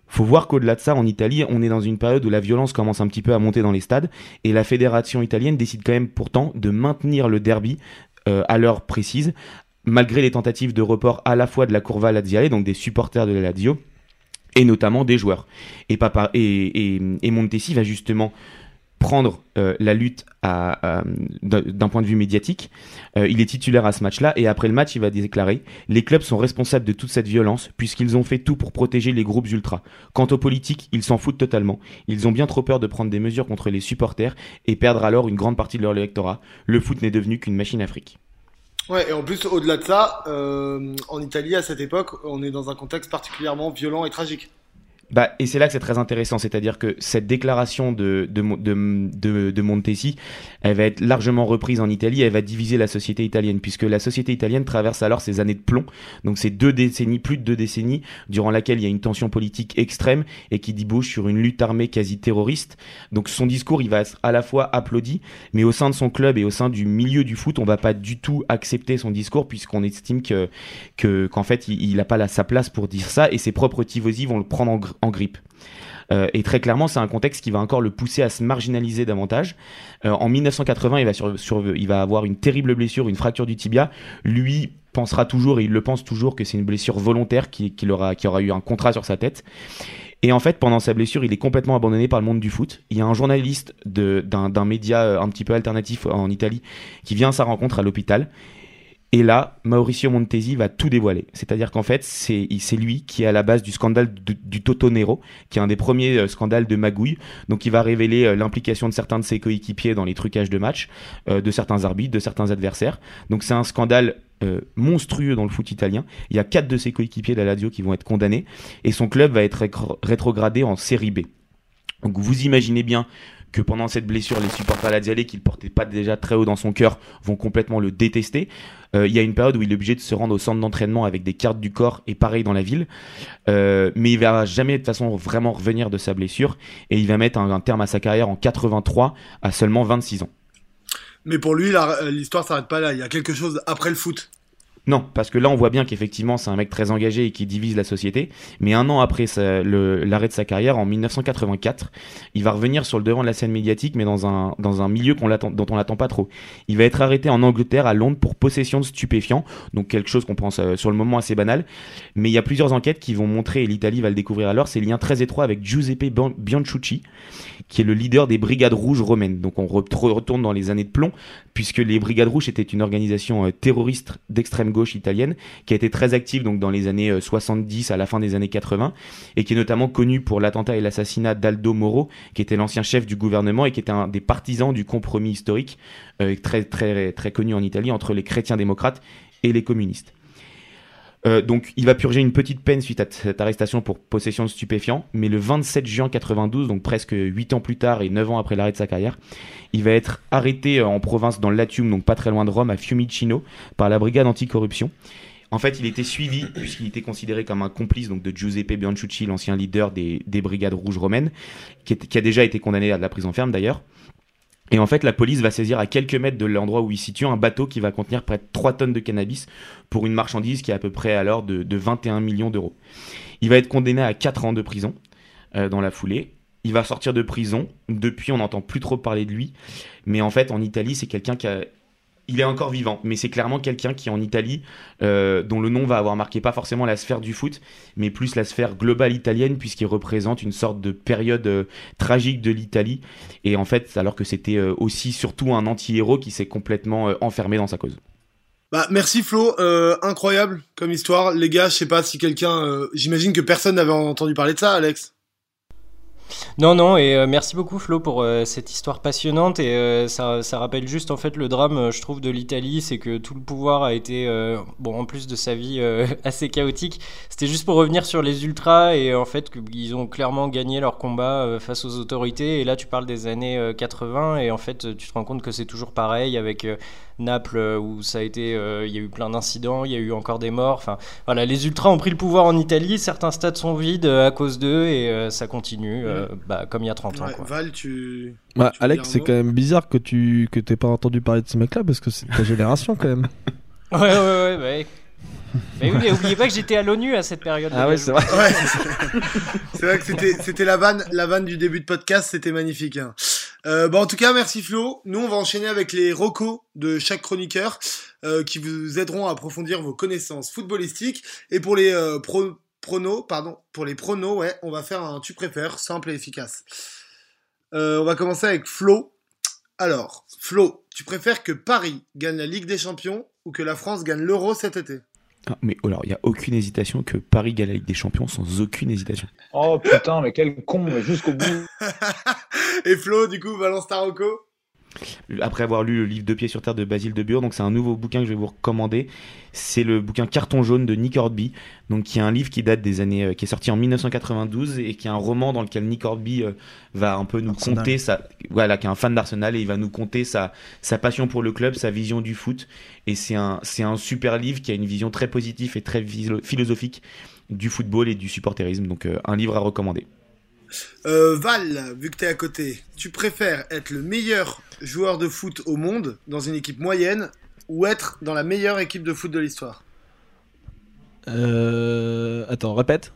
Faut voir qu'au-delà de ça, en Italie, on est dans une période où la violence commence un petit peu à monter dans les stades, et la fédération italienne décide quand même pourtant de maintenir le derby euh, à l'heure précise, malgré les tentatives de report à la fois de la Curva Laziale, donc des supporters de la Lazio, et notamment des joueurs. Et, et Montesi va justement prendre euh, la lutte d'un point de vue médiatique. Euh, il est titulaire à ce match-là et après le match, il va déclarer les clubs sont responsables de toute cette violence puisqu'ils ont fait tout pour protéger les groupes ultras. Quant aux politiques, ils s'en foutent totalement. Ils ont bien trop peur de prendre des mesures contre les supporters et perdre alors une grande partie de leur électorat. Le foot n'est devenu qu'une machine à fric. Ouais, et en plus, au-delà de ça, euh, en Italie, à cette époque, on est dans un contexte particulièrement violent et tragique. Bah, et c'est là que c'est très intéressant, c'est-à-dire que cette déclaration de, de, de, de, de Montesi, elle va être largement reprise en Italie, elle va diviser la société italienne, puisque la société italienne traverse alors ses années de plomb, donc c'est deux décennies, plus de deux décennies, durant laquelle il y a une tension politique extrême et qui débouche sur une lutte armée quasi terroriste. Donc son discours, il va être à la fois applaudi, mais au sein de son club et au sein du milieu du foot, on va pas du tout accepter son discours, puisqu'on estime que que qu'en fait il, il a pas la, sa place pour dire ça et ses propres tifosi vont le prendre en, en grippe. Euh, et très clairement, c'est un contexte qui va encore le pousser à se marginaliser davantage. Euh, en 1980, il va, avoir une terrible blessure, une fracture du tibia. Lui pensera toujours, et il le pense toujours, que c'est une blessure volontaire, qui, aura, eu un contrat sur sa tête. Et en fait, pendant sa blessure, il est complètement abandonné par le monde du foot. Il y a un journaliste d'un média euh, un petit peu alternatif en Italie qui vient à sa rencontre à l'hôpital. Et là, Mauricio Montesi va tout dévoiler. C'est-à-dire qu'en fait, c'est lui qui est à la base du scandale du, du Toto Nero, qui est un des premiers euh, scandales de magouille. Donc il va révéler euh, l'implication de certains de ses coéquipiers dans les trucages de matchs, euh, de certains arbitres, de certains adversaires. Donc c'est un scandale monstrueux dans le foot italien. Il y a quatre de ses coéquipiers de la Lazio qui vont être condamnés, et son club va être rétrogradé en série B. Donc vous imaginez bien que pendant cette blessure, les supporters Laziale, qu'il portait pas déjà très haut dans son cœur, vont complètement le détester. Euh, il y a une période où il est obligé de se rendre au centre d'entraînement avec des cartes du corps et pareil dans la ville. Euh, mais il va jamais de façon vraiment revenir de sa blessure et il va mettre un, terme à sa carrière en 83 à seulement 26 ans. Mais pour lui, euh, l'histoire s'arrête pas là. Il y a quelque chose après le foot. Non, parce que là on voit bien qu'effectivement c'est un mec très engagé et qui divise la société. Mais un an après l'arrêt de sa carrière, en 1984, il va revenir sur le devant de la scène médiatique, mais dans un, dans un milieu dont on l'attend pas trop. Il va être arrêté en Angleterre, à Londres, pour possession de stupéfiants, donc quelque chose qu'on pense euh, sur le moment assez banal. Mais il y a plusieurs enquêtes qui vont montrer, et l'Italie va le découvrir alors, ses liens très étroits avec Giuseppe Bianchucci, qui est le leader des Brigades Rouges romaines. Donc on re- retourne dans les années de plomb, puisque les Brigades Rouges étaient une organisation euh, terroriste d'extrême gauche italienne, qui a été très active donc dans les années euh, 70 à la fin des années 80, et qui est notamment connue pour l'attentat et l'assassinat d'Aldo Moro, qui était l'ancien chef du gouvernement et qui était un des partisans du compromis historique, euh, très très très connu en Italie entre les chrétiens démocrates et les communistes. Euh, donc, il va purger une petite peine suite à cette arrestation pour possession de stupéfiants, mais le 27 juin 92, donc presque 8 ans plus tard et 9 ans après l'arrêt de sa carrière, il va être arrêté euh, en province dans le Latium, donc pas très loin de Rome, à Fiumicino, par la brigade anticorruption. En fait, il était suivi, puisqu'il était considéré comme un complice donc, de Giuseppe Bianchucci, l'ancien leader des, des brigades rouges romaines, qui, a déjà été condamné à la prison ferme d'ailleurs. Et en fait, la police va saisir à quelques mètres de l'endroit où il situe un bateau qui va contenir près de 3 tonnes de cannabis pour une marchandise qui est à peu près alors de, de 21 millions d'euros. Il va être condamné à 4 ans de prison euh, dans la foulée. Il va sortir de prison. Depuis, on n'entend plus trop parler de lui. Mais en fait, en Italie, c'est quelqu'un qui a... Il est encore vivant, mais c'est clairement quelqu'un qui en Italie, euh, dont le nom va avoir marqué pas forcément la sphère du foot, mais plus la sphère globale italienne, puisqu'il représente une sorte de période euh, tragique de l'Italie. Et en fait, alors que c'était euh, aussi surtout un anti-héros qui s'est complètement enfermé dans sa cause. Bah, merci Flo, incroyable comme histoire. Les gars, je sais pas si quelqu'un, j'imagine que personne n'avait entendu parler de ça, Alex. Non, non, et euh, merci beaucoup Flo pour euh, cette histoire passionnante et euh, ça, ça rappelle juste en fait le drame, je trouve, de l'Italie, c'est que tout le pouvoir a été, bon, en plus de sa vie [laughs] assez chaotique, c'était juste pour revenir sur les ultras et en fait ils ont clairement gagné leur combat face aux autorités et là tu parles des années euh, 80 et en fait tu te rends compte que c'est toujours pareil avec Naples euh, où ça a été, euh, il y a eu plein d'incidents, il y a eu encore des morts, enfin voilà, les ultras ont pris le pouvoir en Italie, certains stades sont vides euh, à cause d'eux et euh, ça continue. euh, bah, comme il y a 30 ans. Quoi. Val, tu. Bah, Alex, c'est quand même bizarre que tu que t'aies pas entendu parler de ce mec-là parce que c'est ta [laughs] génération quand même. Ouais, ouais, ouais, ouais. Mais oui, mais oubliez pas que j'étais à l'ONU à cette période. Ah ouais, c'est vrai. Ouais, [laughs] c'est vrai que c'était c'était la vanne la vanne du début de podcast, c'était magnifique. Hein. Euh, bah en tout cas, merci Flo. Nous, on va enchaîner avec les recos de chaque chroniqueur euh, qui vous aideront à approfondir vos connaissances footballistiques. Et pour les euh, pro, pronos, pardon, pour les pronos, ouais, on va faire un tu préfères simple et efficace. Euh, on va commencer avec Flo. Alors, Flo, tu préfères que Paris gagne la Ligue des Champions ou que la France gagne l'Euro cet été? Ah, mais alors, il n'y a aucune hésitation que Paris gagne la Ligue des Champions sans aucune hésitation. Oh putain, mais quel con, jusqu'au bout. [laughs] [laughs] Et Flo, du coup, balance ta Après avoir lu le livre de pied sur terre de Basile de Bure, donc c'est un nouveau bouquin que je vais vous recommander. C'est le bouquin Carton jaune de Nick Hornby, donc qui est un livre qui date des années, euh, qui est sorti en 1992 et qui est un roman dans lequel Nick Hornby euh, va un peu nous Arsenal. conter sa, voilà, qui est un fan d'Arsenal et il va nous conter sa, sa passion pour le club, sa vision du foot. Et c'est un, c'est un super livre qui a une vision très positive et très philo- philosophique du football et du supporterisme. Donc euh, un livre à recommander. Euh, Val, vu que t'es à côté, tu préfères être le meilleur joueur de foot au monde dans une équipe moyenne ou être dans la meilleure équipe de foot de l'histoire? Euh... Attends, répète.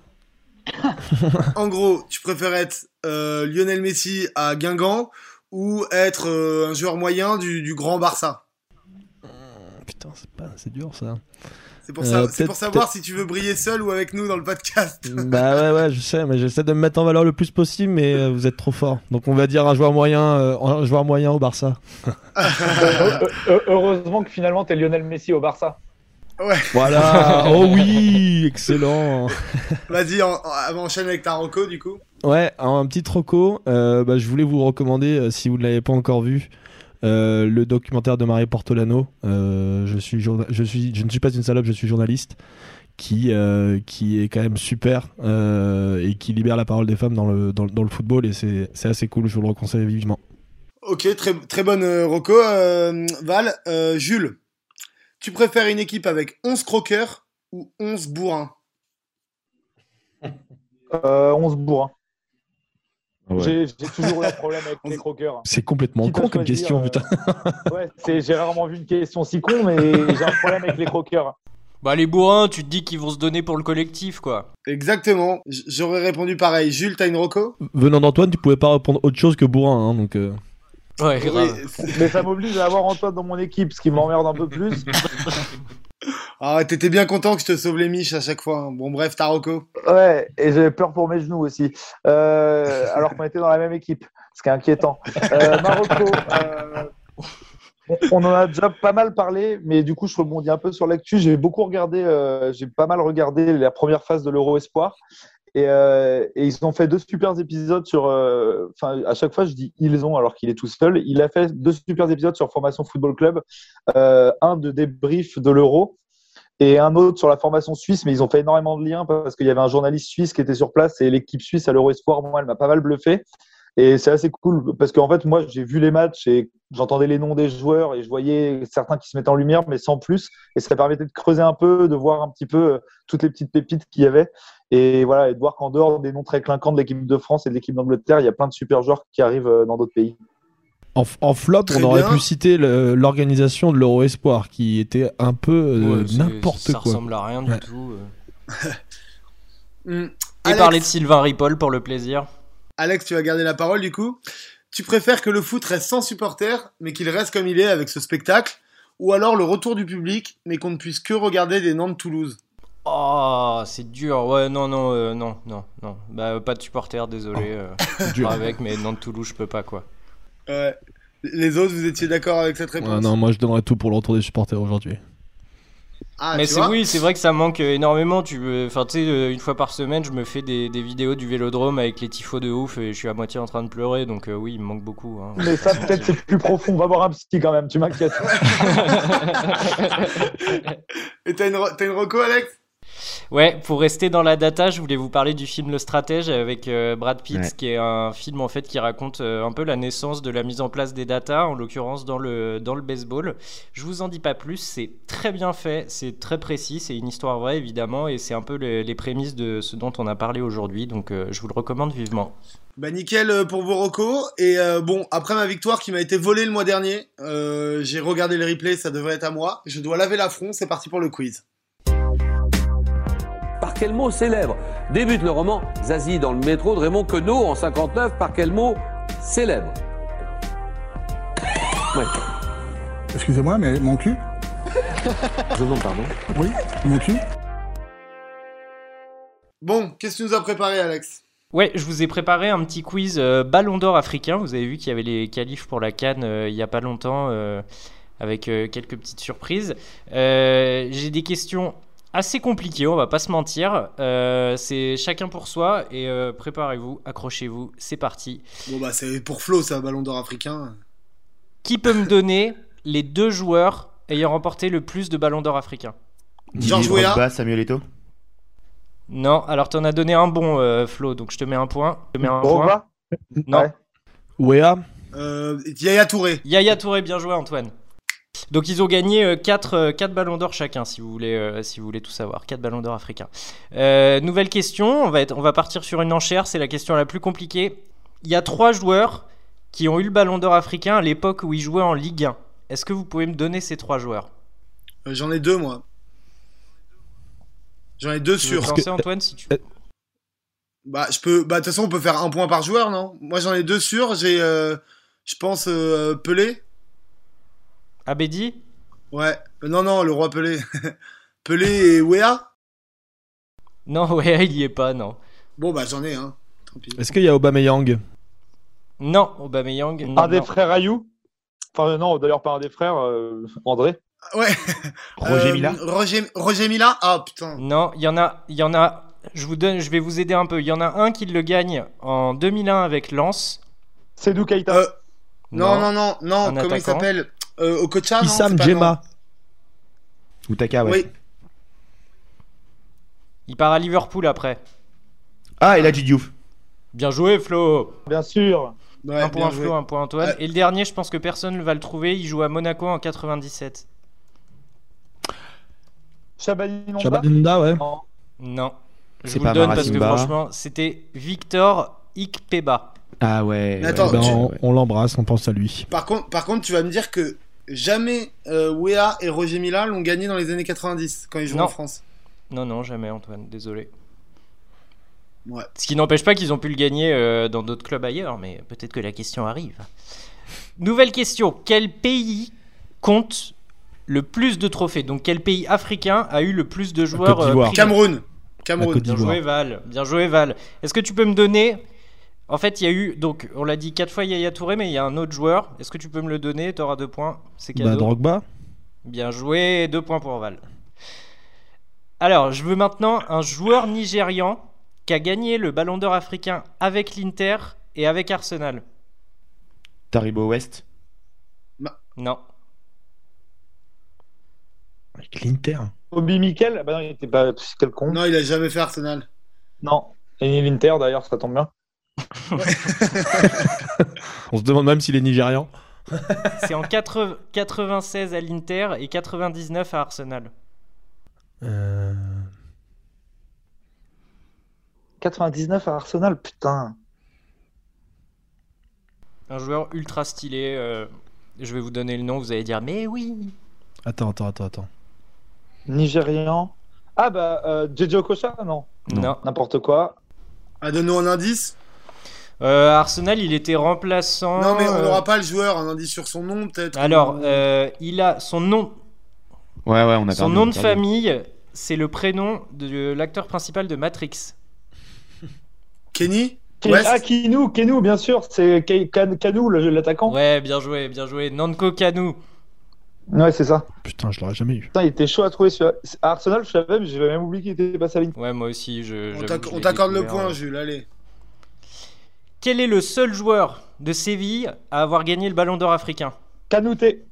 [laughs] En gros, tu préfères être euh, Lionel Messi à Guingamp ou être euh, un joueur moyen du, du grand Barça? Putain, c'est pas, c'est dur ça. C'est pour, Euh, ça, pour savoir si tu veux briller seul ou avec nous dans le podcast. [laughs] bah ouais, ouais, je sais, mais j'essaie de me mettre en valeur le plus possible, mais euh, vous êtes trop fort. Donc on va dire un joueur moyen, euh, un joueur moyen au Barça. [laughs] Heu- heu- Heureusement que finalement t'es Lionel Messi au Barça. Ouais, Voilà. [laughs] oh oui, excellent. vas-y, en, en- enchaîne avec ta reco du coup. Ouais, un petit troco. euh, bah, je voulais vous recommander, euh, si vous ne l'avez pas encore vu, euh, le documentaire de Marie Portolano. Euh, je suis, je suis, je ne suis pas une salope, je suis journaliste. Qui, euh, qui est quand même super euh, et qui libère la parole des femmes dans le, dans, le- dans le football et c'est c'est assez cool, je vous le conseille vivement. Ok, très, très bonne euh, Rocco. Euh, Val, euh, Jules, tu préfères une équipe avec 11 croqueurs ou 11 bourrins? Euh, 11 bourrins. Ouais. J'ai toujours eu un problème avec les croqueurs. [laughs] C'est complètement Quitte con comme question, euh, putain. [laughs] Ouais, j'ai rarement vu une question si con, mais j'ai un problème avec les croqueurs. Bah les bourrins, tu te dis qu'ils vont se donner pour le collectif, quoi. Exactement. J'aurais répondu pareil. Jules, t'as une Rocco Venant d'Antoine, tu pouvais pas répondre autre chose que bourrin, hein, donc. euh, Ouais, grave. Mais ça m'oblige à avoir Antoine dans mon équipe, ce qui m'emmerde un peu plus. [laughs] Ah, t'étais bien content que je te sauve les miches à chaque fois. Bon, bref, t'as Rocco. Ouais, et j'avais peur pour mes genoux aussi. Euh, alors qu'on était dans la même équipe, ce qui est inquiétant. Euh, Marocco, euh, on- en a déjà pas mal parlé, mais du coup, je rebondis un peu sur l'actu. J'ai beaucoup regardé, j'ai pas mal regardé la première phase de l'Euro Espoir. Et, ils ont fait deux super épisodes sur. Enfin, à chaque fois, je dis ils ont alors qu'il est tout seul. Il a fait deux super épisodes sur Formation Football Club. Un de débrief de l'Euro et un autre sur la formation suisse, mais ils ont fait énormément de liens parce qu'il y avait un journaliste suisse qui était sur place et l'équipe suisse à l'Euro Espoir, moi, elle m'a pas mal bluffé. Et c'est assez cool parce qu'en fait, moi, j'ai vu les matchs et j'entendais les noms des joueurs et je voyais certains qui se mettaient en lumière, mais sans plus. Et ça permettait de creuser un peu, de voir un petit peu euh, toutes les petites pépites qu'il y avait. Et voilà, et de voir qu'en dehors des noms très clinquants de l'équipe de France et de l'équipe d'Angleterre, il y a plein de super joueurs qui arrivent euh, dans d'autres pays. En, en flop, Très on aurait bien. pu citer l'organisation de l'Euro Espoir, qui était un peu euh, Ouais, n'importe Ça quoi. ressemble à rien du tout. euh. Hmm. [laughs] Et Alex, parler de Sylvain Ripoll pour le plaisir. Alex, tu vas garder la parole du coup. Tu préfères que le foot reste sans supporters, mais qu'il reste comme il est avec ce spectacle, ou alors le retour du public, mais qu'on ne puisse que regarder des Nantes-Toulouse Oh, c'est dur. Ouais, non, non, euh, non, non, non. Bah, pas de supporters, désolé. euh, [laughs] Dur. avec, mais non de Toulouse, je peux pas, quoi. Ouais. Les autres, vous étiez d'accord avec cette réponse Ah non, moi je donnerais tout pour le retour des supporters aujourd'hui. Ah, mais c'est oui, c'est vrai que ça manque euh, énormément. Tu veux, enfin, tu sais, euh, une fois par semaine, je me fais des, des vidéos du Vélodrome avec les tifos de ouf et je suis à moitié en train de pleurer. Donc euh, oui, il me manque beaucoup. hein. Mais ça, peut-être, c'est plus profond. Va voir un psy quand même, tu m'inquiètes. [laughs] [laughs] Et t'as une, ro- t'as une Rocco, Alex? Ouais, pour rester dans la data, je voulais vous parler du film Le Stratège avec euh, Brad Pitt, Ouais. qui est un film en fait qui raconte euh, un peu la naissance de la mise en place des data, en l'occurrence dans le, dans le baseball. Je vous en dis pas plus, c'est très bien fait, c'est très précis, c'est une histoire vraie évidemment, et c'est un peu les, les prémices de ce dont on a parlé aujourd'hui, donc euh, je vous le recommande vivement. Bah nickel pour vos Rocco. Et euh, bon, après ma victoire qui m'a été volée le mois dernier, euh, j'ai regardé les replays, ça devrait être à moi. Je dois laver l'affront, c'est parti pour le quiz. Par quel mot célèbre débute le roman Zazie dans le métro de Raymond Queneau en 59 Par quel mot célèbre Ouais. Excusez-moi, mais mon cul [laughs] Je demande pardon. Oui, mon cul Bon, qu'est-ce que tu nous as préparé, Alex? Ouais, je vous ai préparé un petit quiz euh, Ballon d'Or africain. Vous avez vu qu'il y avait les qualifs pour la Cannes euh, il y a pas longtemps, euh, avec euh, quelques petites surprises. Euh, J'ai des questions assez compliquées, on va pas se mentir. Euh, c'est chacun pour soi et euh, préparez-vous, accrochez-vous, c'est parti. Bon bah c'est pour Flo, ça, Ballon d'Or africain. Qui peut me donner les deux joueurs ayant remporté le plus de Ballon d'Or africain Georges Didier Weah Samuel Eto'o Non, alors t'en as donné un bon, euh, Flo, donc je te mets un point. Je te mets un point. Non. Ouais. Wea, Euh, Yaya Touré. Yaya Touré, bien joué Antoine. Donc ils ont gagné 4, ballons d'or chacun, si vous voulez, euh, si vous voulez tout savoir. 4 ballons d'or africains. Euh, nouvelle question, on va, être, on va partir sur une enchère, c'est la question la plus compliquée. Il y a trois joueurs qui ont eu le ballon d'or africain à l'époque où ils jouaient en Ligue 1. Est-ce que vous pouvez me donner ces trois joueurs? Euh, J'en ai deux, moi. J'en ai deux te lancer, Antoine, si tu... Bah, je peux. Bah, de toute façon, on peut faire un point par joueur, non? Moi, j'en ai deux sûrs. J'ai, euh, je pense, euh, Pelé. Abedi Ouais. Euh, non, non, le roi Pelé. [laughs] Pelé et Wea. Non, [laughs] ouais, il y est pas, non. Bon, bah, j'en ai un. Tant pis. est-ce qu'il y a Aubameyang? Non, Aubameyang. non, Un des non. frères Ayou? Enfin, non, d'ailleurs, pas un des frères, euh, André. Ouais. [laughs] Roger Euh, Mila Roger, Roger Mila? Ah, putain. Non, il y en a, il y en a. Je vous donne, je vais vous aider un peu. Il y en a un qui le gagne en 2001 avec Lens. Sedou Keita. Euh, non, non, non, non. Comment il s'appelle? Euh, Okocha, Issam Djema. Ou Taka, ouais. Oui. Il part à Liverpool après. Ah, et là, Diouf. Bien joué, Flo. Bien sûr. Ouais, un point joué. Flo, un point Antoine. Ouais. Et le dernier, je pense que personne ne va le trouver. Il joue à Monaco en 97. Chabalinonda Chabalinonda, ouais. Non. Non. Je vous le donne parce que franchement, c'était Victor Ikpeba. Ah ouais. Mais attends, ben, tu- on on l'embrasse, on pense à lui. Par contre, par contre, tu vas me dire que jamais euh, Wea et Roger Mila l'ont gagné dans les années 90 quand ils jouaient Non. en France. Non, non, jamais Antoine, désolé. Ouais. Ce qui n'empêche pas qu'ils ont pu le gagner euh, dans d'autres clubs ailleurs, mais peut-être que la question arrive. Nouvelle question. Quel pays compte le plus de trophées? Donc quel pays africain a eu le plus de joueurs primés Cameroun. Cameroun. Bien joué Val, bien joué Val. Est-ce que tu peux me donner En fait, il y a eu donc on l'a dit quatre fois Yaya Touré, mais il y a un autre joueur. Est-ce que tu peux me le donner? T'auras deux points. C'est cadeau. Bah, Drogba. Bien joué, deux points pour Val. Alors, je veux maintenant un joueur nigérian qui a gagné le Ballon d'Or africain avec l'Inter et avec Arsenal. Taribo West. Non. Avec l'Inter. Obi Mikel? Ah bah non, il était pas. Quel con. Non, il a jamais fait Arsenal. Non. Et ni l'Inter d'ailleurs, ça tombe bien. On se demande même s'il est nigérian. C'est en 80 96 à l'Inter et 99 à Arsenal. Euh, 99 à Arsenal, putain. Un joueur ultra stylé. euh, je vais vous donner le nom, vous allez dire mais oui. Attends, attends, attends, attends. Nigérian. Ah bah, euh, JJ Okocha Non. Non. N'importe quoi. Ah, donne-nous un indice. Euh, Arsenal, il était remplaçant. Non, mais on euh, n'aura pas le joueur. Un indice sur son nom, peut-être. Alors, ou- euh, il a son nom, Ouais, ouais, on a son perdu, nom de famille, c'est le prénom de l'acteur principal de Matrix. Kenny West Ah, Kinou, Kenou, bien sûr. C'est Kanou, le- l'attaquant. Ouais, bien joué, bien joué. Nanko Kanu. Ouais, c'est ça. Putain, je l'aurais jamais eu. Putain, il était chaud à trouver sur Arsenal, je savais, mais j'avais même oublié qu'il était passé à l'Inter. Ouais, moi aussi, je. On t'accorde le point, euh. Jules. Allez. Quel est le seul joueur de Séville à avoir gagné le Ballon d'Or africain? Canouté.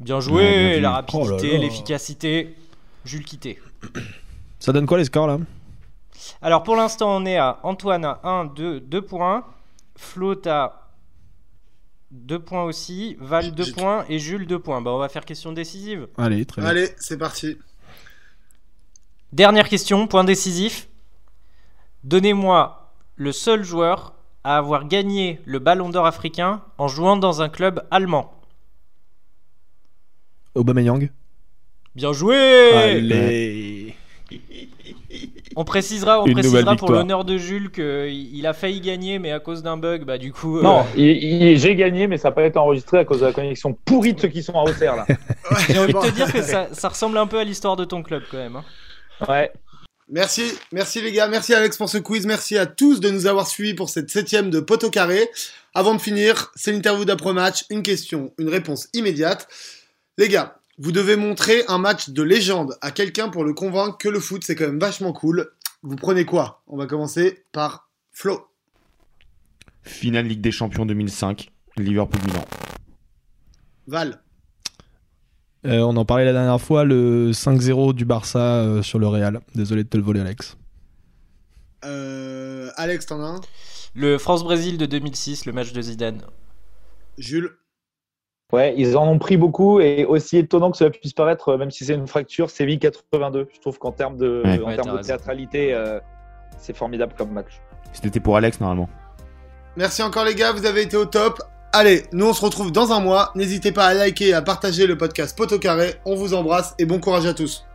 Bien joué, Ouais, bien vu. la Oh rapidité, l'efficacité. Jules Quitté. [clears throat] Ça donne quoi les scores là? Alors pour l'instant, on est à Antoine à 1, 2, 2 points. Flo, à 2 points aussi. Val, 2 J'ai- points. Et Jules, 2 points. Bah, on va faire question décisive. Allez, très bien. Allez, c'est parti. Dernière question, point décisif. Donnez-moi le seul joueur à avoir gagné le Ballon d'Or africain en jouant dans un club allemand. Aubameyang. Bien joué Allez. On précisera, on Une précisera pour l'honneur de Jules qu'il il a failli gagner, mais à cause d'un bug, bah du coup. euh, Non, j'ai gagné, mais ça n'a pas été enregistré à cause de la connexion pourrie de ceux qui sont à Auxerre, là. [laughs] J'ai envie de te [laughs] dire que ça, ça ressemble un peu à l'histoire de ton club quand même. hein. Ouais. Merci, merci les gars, merci Alex pour ce quiz, merci à tous de nous avoir suivis pour cette septième de Poteau Carré. Avant de finir, c'est l'interview d'après-match, une question, une réponse immédiate. Les gars, vous devez montrer un match de légende à quelqu'un pour le convaincre que le foot c'est quand même vachement cool. Vous prenez quoi? On va commencer par Flo. Finale Ligue des Champions 2005. Liverpool-Milan. Val. Euh, on en parlait la dernière fois, le 5-0 du Barça euh, sur le Real. Désolé de te le voler, Alex. Euh, Alex, t'en as un? Le France-Brésil de 2006, le match de Zidane. Jules? Ouais, ils en ont pris beaucoup et aussi étonnant que cela puisse paraître, même si c'est une fracture, Séville 82. Je trouve qu'en termes de, Ouais. en Ouais, termes t'as de raison. théâtralité, euh, c'est formidable comme match. C'était pour Alex normalement. Merci encore les gars, vous avez été au top. Allez, nous on se retrouve dans un mois. N'hésitez pas à liker et à partager le podcast Poteau Carré. On vous embrasse et bon courage à tous.